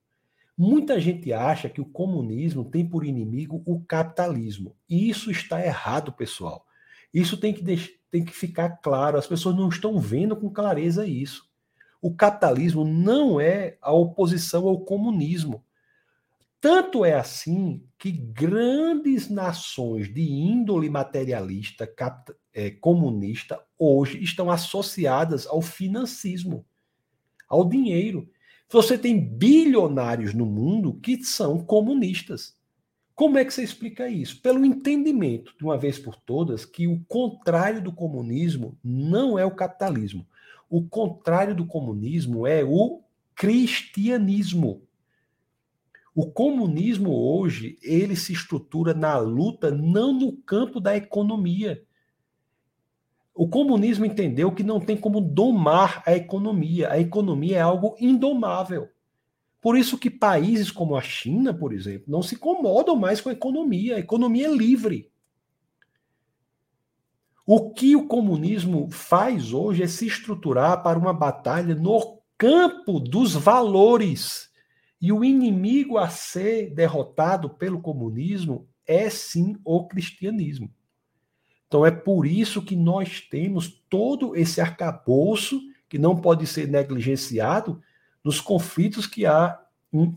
Muita gente acha que o comunismo tem por inimigo o capitalismo. E isso está errado, pessoal. Isso tem que, tem que ficar claro. As pessoas não estão vendo com clareza isso. O capitalismo não é a oposição ao comunismo. Tanto é assim que grandes nações de índole materialista, é, comunista, hoje estão associadas ao financismo, ao dinheiro. Você tem bilionários no mundo que são comunistas. Como é que você explica isso? Pelo entendimento, de uma vez por todas, que o contrário do comunismo não é o capitalismo. O contrário do comunismo é o cristianismo. O comunismo hoje, ele se estrutura na luta não no campo da economia. O comunismo entendeu que não tem como domar a economia. A economia é algo indomável. Por isso que países como a China, por exemplo, não se incomodam mais com a economia. A economia é livre. O que o comunismo faz hoje é se estruturar para uma batalha no campo dos valores e o inimigo a ser derrotado pelo comunismo é sim o cristianismo. Então é por isso que nós temos todo esse arcabouço que não pode ser negligenciado nos conflitos que há,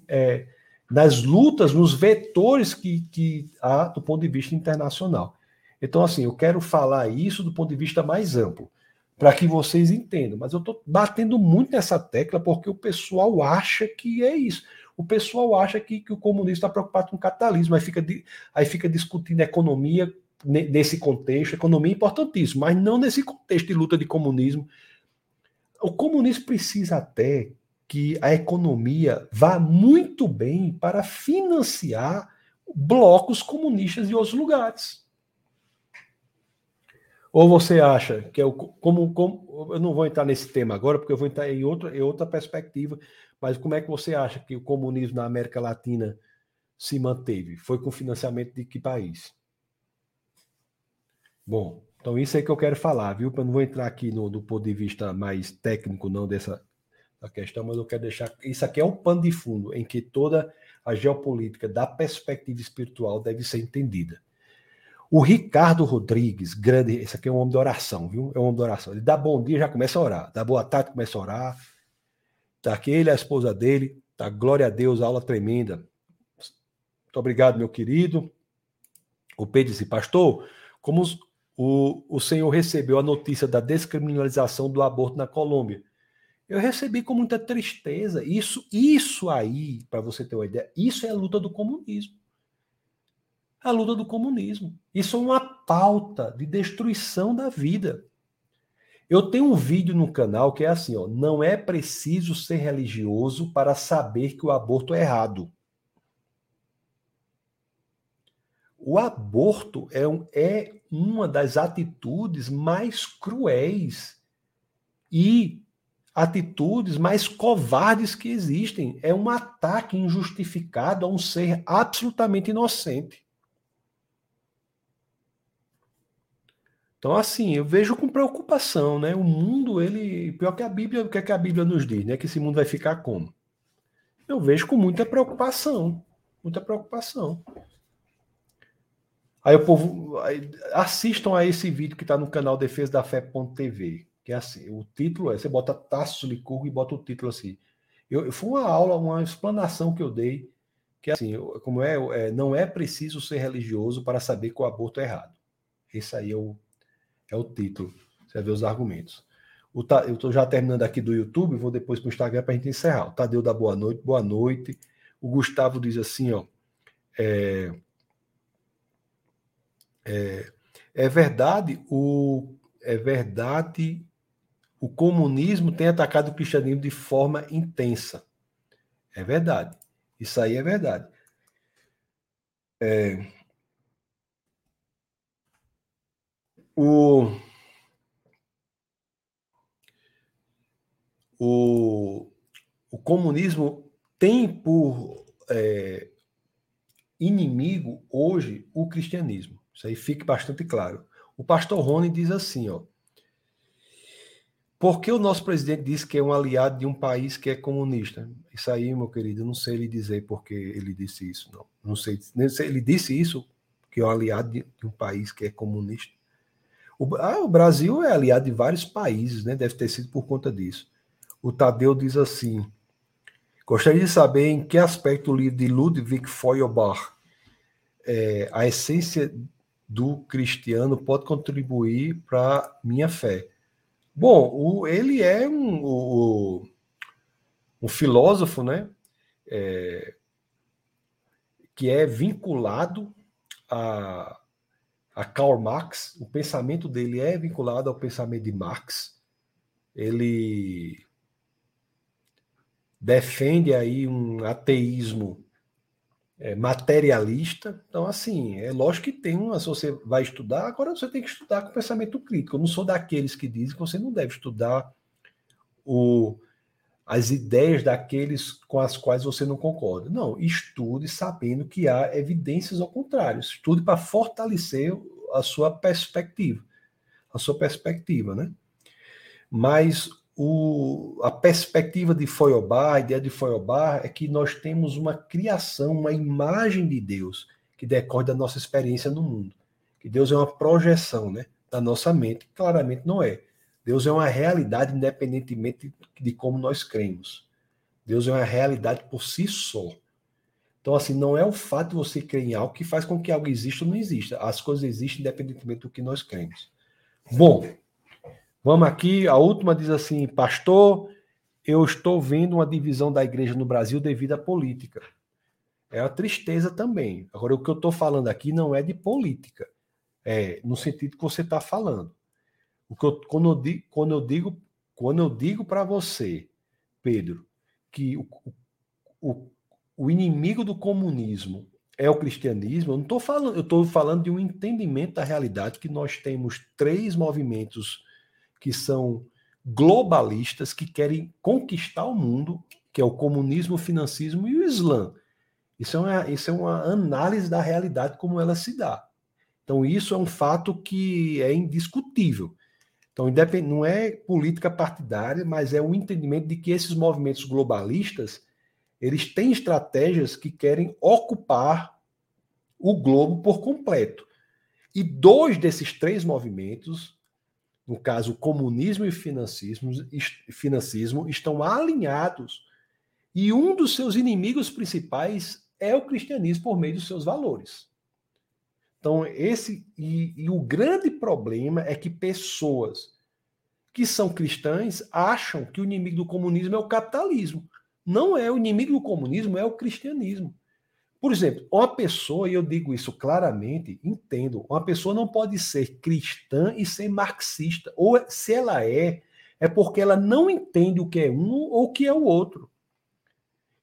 é, nas lutas, nos vetores que, que há do ponto de vista internacional. Então, assim, eu quero falar isso do ponto de vista mais amplo, para que vocês entendam. Mas eu estou batendo muito nessa tecla porque o pessoal acha que é isso. O pessoal acha que, que o comunismo está preocupado com o capitalismo, aí fica, aí fica discutindo economia nesse contexto. Economia é importantíssimo, mas não nesse contexto de luta de comunismo. O comunismo precisa até que a economia vá muito bem para financiar blocos comunistas em outros lugares. Ou você acha que é o como, como eu não vou entrar nesse tema agora porque eu vou entrar em outra, em outra perspectiva, mas como é que você acha que o comunismo na América Latina se manteve? Foi com financiamento de que país? Bom, então isso é que eu quero falar, viu? Eu não vou entrar aqui no, do ponto de vista mais técnico não dessa questão, mas eu quero deixar isso aqui é um pano de fundo em que toda a geopolítica da perspectiva espiritual deve ser entendida. O Ricardo Rodrigues, grande, esse aqui é um homem de oração, viu? É um homem de oração. Ele dá bom dia, já começa a orar. Dá boa tarde, começa a orar. Tá aqui ele, a esposa dele. Tá, glória a Deus, aula tremenda. Muito obrigado, meu querido. O Pedro disse, pastor, como o, o senhor recebeu a notícia da descriminalização do aborto na Colômbia? Eu recebi com muita tristeza. Isso, isso aí, para você ter uma ideia, isso é a luta do comunismo a luta do comunismo. Isso é uma pauta de destruição da vida. Eu tenho um vídeo no canal que é assim, ó, não é preciso ser religioso para saber que o aborto é errado. O aborto é, um, é uma das atitudes mais cruéis e atitudes mais covardes que existem. É um ataque injustificado a um ser absolutamente inocente. Então, assim, eu vejo com preocupação, né? O mundo, ele. Pior que a Bíblia, o que é que a Bíblia nos diz, né? Que esse mundo vai ficar como? Eu vejo com muita preocupação. Muita preocupação. Aí o povo. Aí, assistam a esse vídeo que está no canal Defesa da Fé.tv. Que é assim, o título é, você bota Tasso Licurgo e bota o título assim. Eu, foi uma aula, uma explanação que eu dei, que é assim, como é, é, não é preciso ser religioso para saber que o aborto é errado. Esse aí é o, é o título. Você vai ver os argumentos. O, eu estou já terminando aqui do YouTube, vou depois para o Instagram para a gente encerrar. O Tadeu dá boa noite, boa noite. O Gustavo diz assim, ó. É, é, é verdade, o, é verdade, o comunismo tem atacado o cristianismo de forma intensa. É verdade. Isso aí é verdade. É, O, o, o comunismo tem por é, inimigo hoje o cristianismo. Isso aí fique bastante claro. O pastor Rony diz assim, ó. Por que o nosso presidente disse que é um aliado de um país que é comunista? Isso aí, meu querido, eu não sei lhe dizer porque ele disse isso, não. Não sei, ele disse isso, que é um aliado de um país que é comunista. O, ah, o Brasil é aliado de vários países, né? Deve ter sido por conta disso. O Tadeu diz assim: Gostaria de saber em que aspecto o livro de Ludwig Feuerbach, é, a essência do cristiano, pode contribuir para minha fé. Bom, o, ele é um, o, um filósofo, né? É, que é vinculado a, a Karl Marx, o pensamento dele é vinculado ao pensamento de Marx. Ele defende aí um ateísmo é, materialista. Então, assim, é lógico que tem uma. Se você vai estudar, agora você tem que estudar com pensamento crítico. Eu não sou daqueles que dizem que você não deve estudar o, as ideias daqueles com as quais você não concorda. Não, estude sabendo que há evidências ao contrário. Estude para fortalecer a sua perspectiva, a sua perspectiva, né? Mas o, a perspectiva de Feuerbach, a ideia de Feuerbach é que nós temos uma criação, uma imagem de Deus que decorre da nossa experiência no mundo. que Deus é uma projeção né, da nossa mente. Claramente não é. Deus é uma realidade independentemente de como nós cremos. Deus é uma realidade por si só. Então, assim, não é o fato de você crer em algo que faz com que algo exista ou não exista. As coisas existem independentemente do que nós cremos. Bom, vamos aqui. A última diz assim: Pastor, eu estou vendo uma divisão da igreja no Brasil devido à política. É uma tristeza também. Agora, o que eu estou falando aqui não é de política, é no sentido que você está falando. O que eu, quando, eu digo, quando eu digo, quando eu digo para você, Pedro, que o, o, o inimigo do comunismo é o cristianismo, eu não estou falando, eu estou falando de um entendimento da realidade que nós temos três movimentos que são globalistas que querem conquistar o mundo, que é o comunismo, o financismo e o Islã. Isso é uma, isso é uma análise da realidade como ela se dá. Então, isso é um fato que é indiscutível. Então, não é política partidária, mas é o entendimento de que esses movimentos globalistas eles têm estratégias que querem ocupar o globo por completo. E dois desses três movimentos no caso, comunismo e financismo, financismo estão alinhados. E um dos seus inimigos principais é o cristianismo por meio dos seus valores. Então, esse e, e o grande problema é que pessoas que são cristãs acham que o inimigo do comunismo é o capitalismo. Não é o inimigo do comunismo, é o cristianismo. Por exemplo, uma pessoa, e eu digo isso claramente, entendo, uma pessoa não pode ser cristã e ser marxista. Ou se ela é, é porque ela não entende o que é um ou o que é o outro.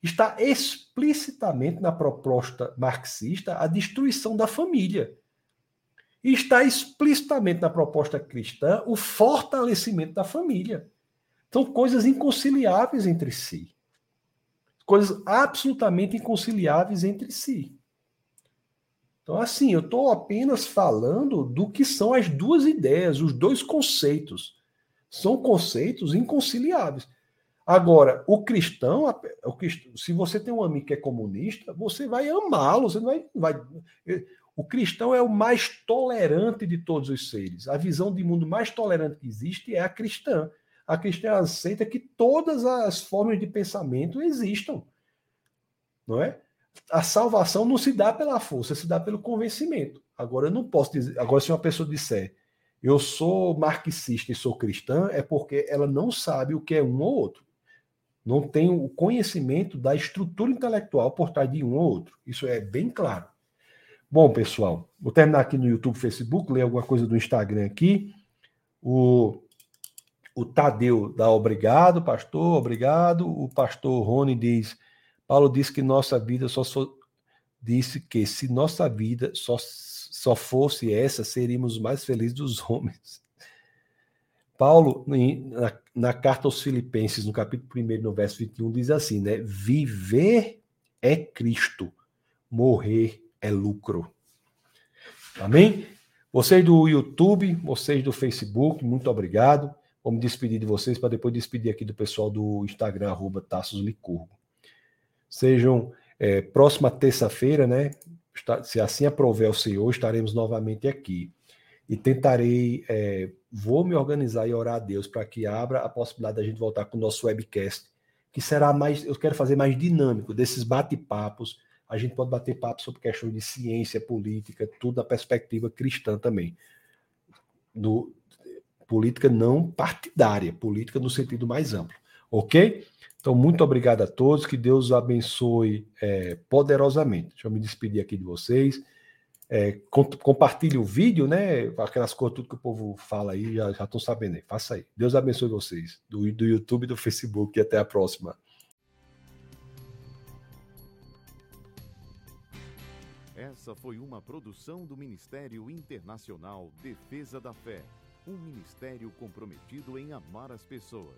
Está explicitamente na proposta marxista a destruição da família. E está explicitamente na proposta cristã o fortalecimento da família. São coisas inconciliáveis entre si coisas absolutamente inconciliáveis entre si. Então, assim, eu estou apenas falando do que são as duas ideias, os dois conceitos. São conceitos inconciliáveis. Agora, o cristão, o cristão, se você tem um amigo que é comunista, você vai amá-lo, você não vai, vai. O cristão é o mais tolerante de todos os seres. A visão de mundo mais tolerante que existe é a cristã a cristã aceita que todas as formas de pensamento existam. Não é? A salvação não se dá pela força, se dá pelo convencimento. Agora eu não posso dizer, agora se uma pessoa disser, eu sou marxista e sou cristã, é porque ela não sabe o que é um ou outro. Não tem o conhecimento da estrutura intelectual por trás de um ou outro. Isso é bem claro. Bom, pessoal, vou terminar aqui no YouTube, Facebook, ler alguma coisa do Instagram aqui. O o Tadeu dá obrigado, pastor, obrigado. O pastor Rony diz: Paulo disse que nossa vida só, só disse que se nossa vida só, só fosse essa, seríamos mais felizes dos homens. Paulo, na, na, carta aos Filipenses, no capítulo 1, no verso 21, diz assim, né? Viver é Cristo, morrer é lucro. Amém? Vocês do YouTube, vocês do Facebook, muito obrigado. Vou me despedir de vocês para depois despedir aqui do pessoal do Instagram, arroba Tassos Licurgo. Sejam é, próxima terça-feira, né? Se assim aprover o Senhor, estaremos novamente aqui. E tentarei, é, vou me organizar e orar a Deus para que abra a possibilidade da gente voltar com o nosso webcast, que será mais, eu quero fazer mais dinâmico, desses bate-papos. A gente pode bater papo sobre questões de ciência, política, tudo da perspectiva cristã também. Do, política não partidária, política no sentido mais amplo. Ok? Então, muito obrigado a todos, que Deus abençoe é, poderosamente. Deixa eu me despedir aqui de vocês. É, compartilhe o vídeo, né? Aquelas coisas, tudo que o povo fala aí, já estão sabendo aí. Faça aí. Deus abençoe vocês, do, do YouTube do Facebook. E até a próxima. Essa foi uma produção do Ministério Internacional Defesa da Fé. Um ministério comprometido em amar as pessoas,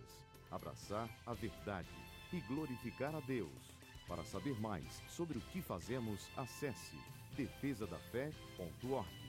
abraçar a verdade e glorificar a Deus. Para saber mais sobre o que fazemos, acesse defesadafé.org.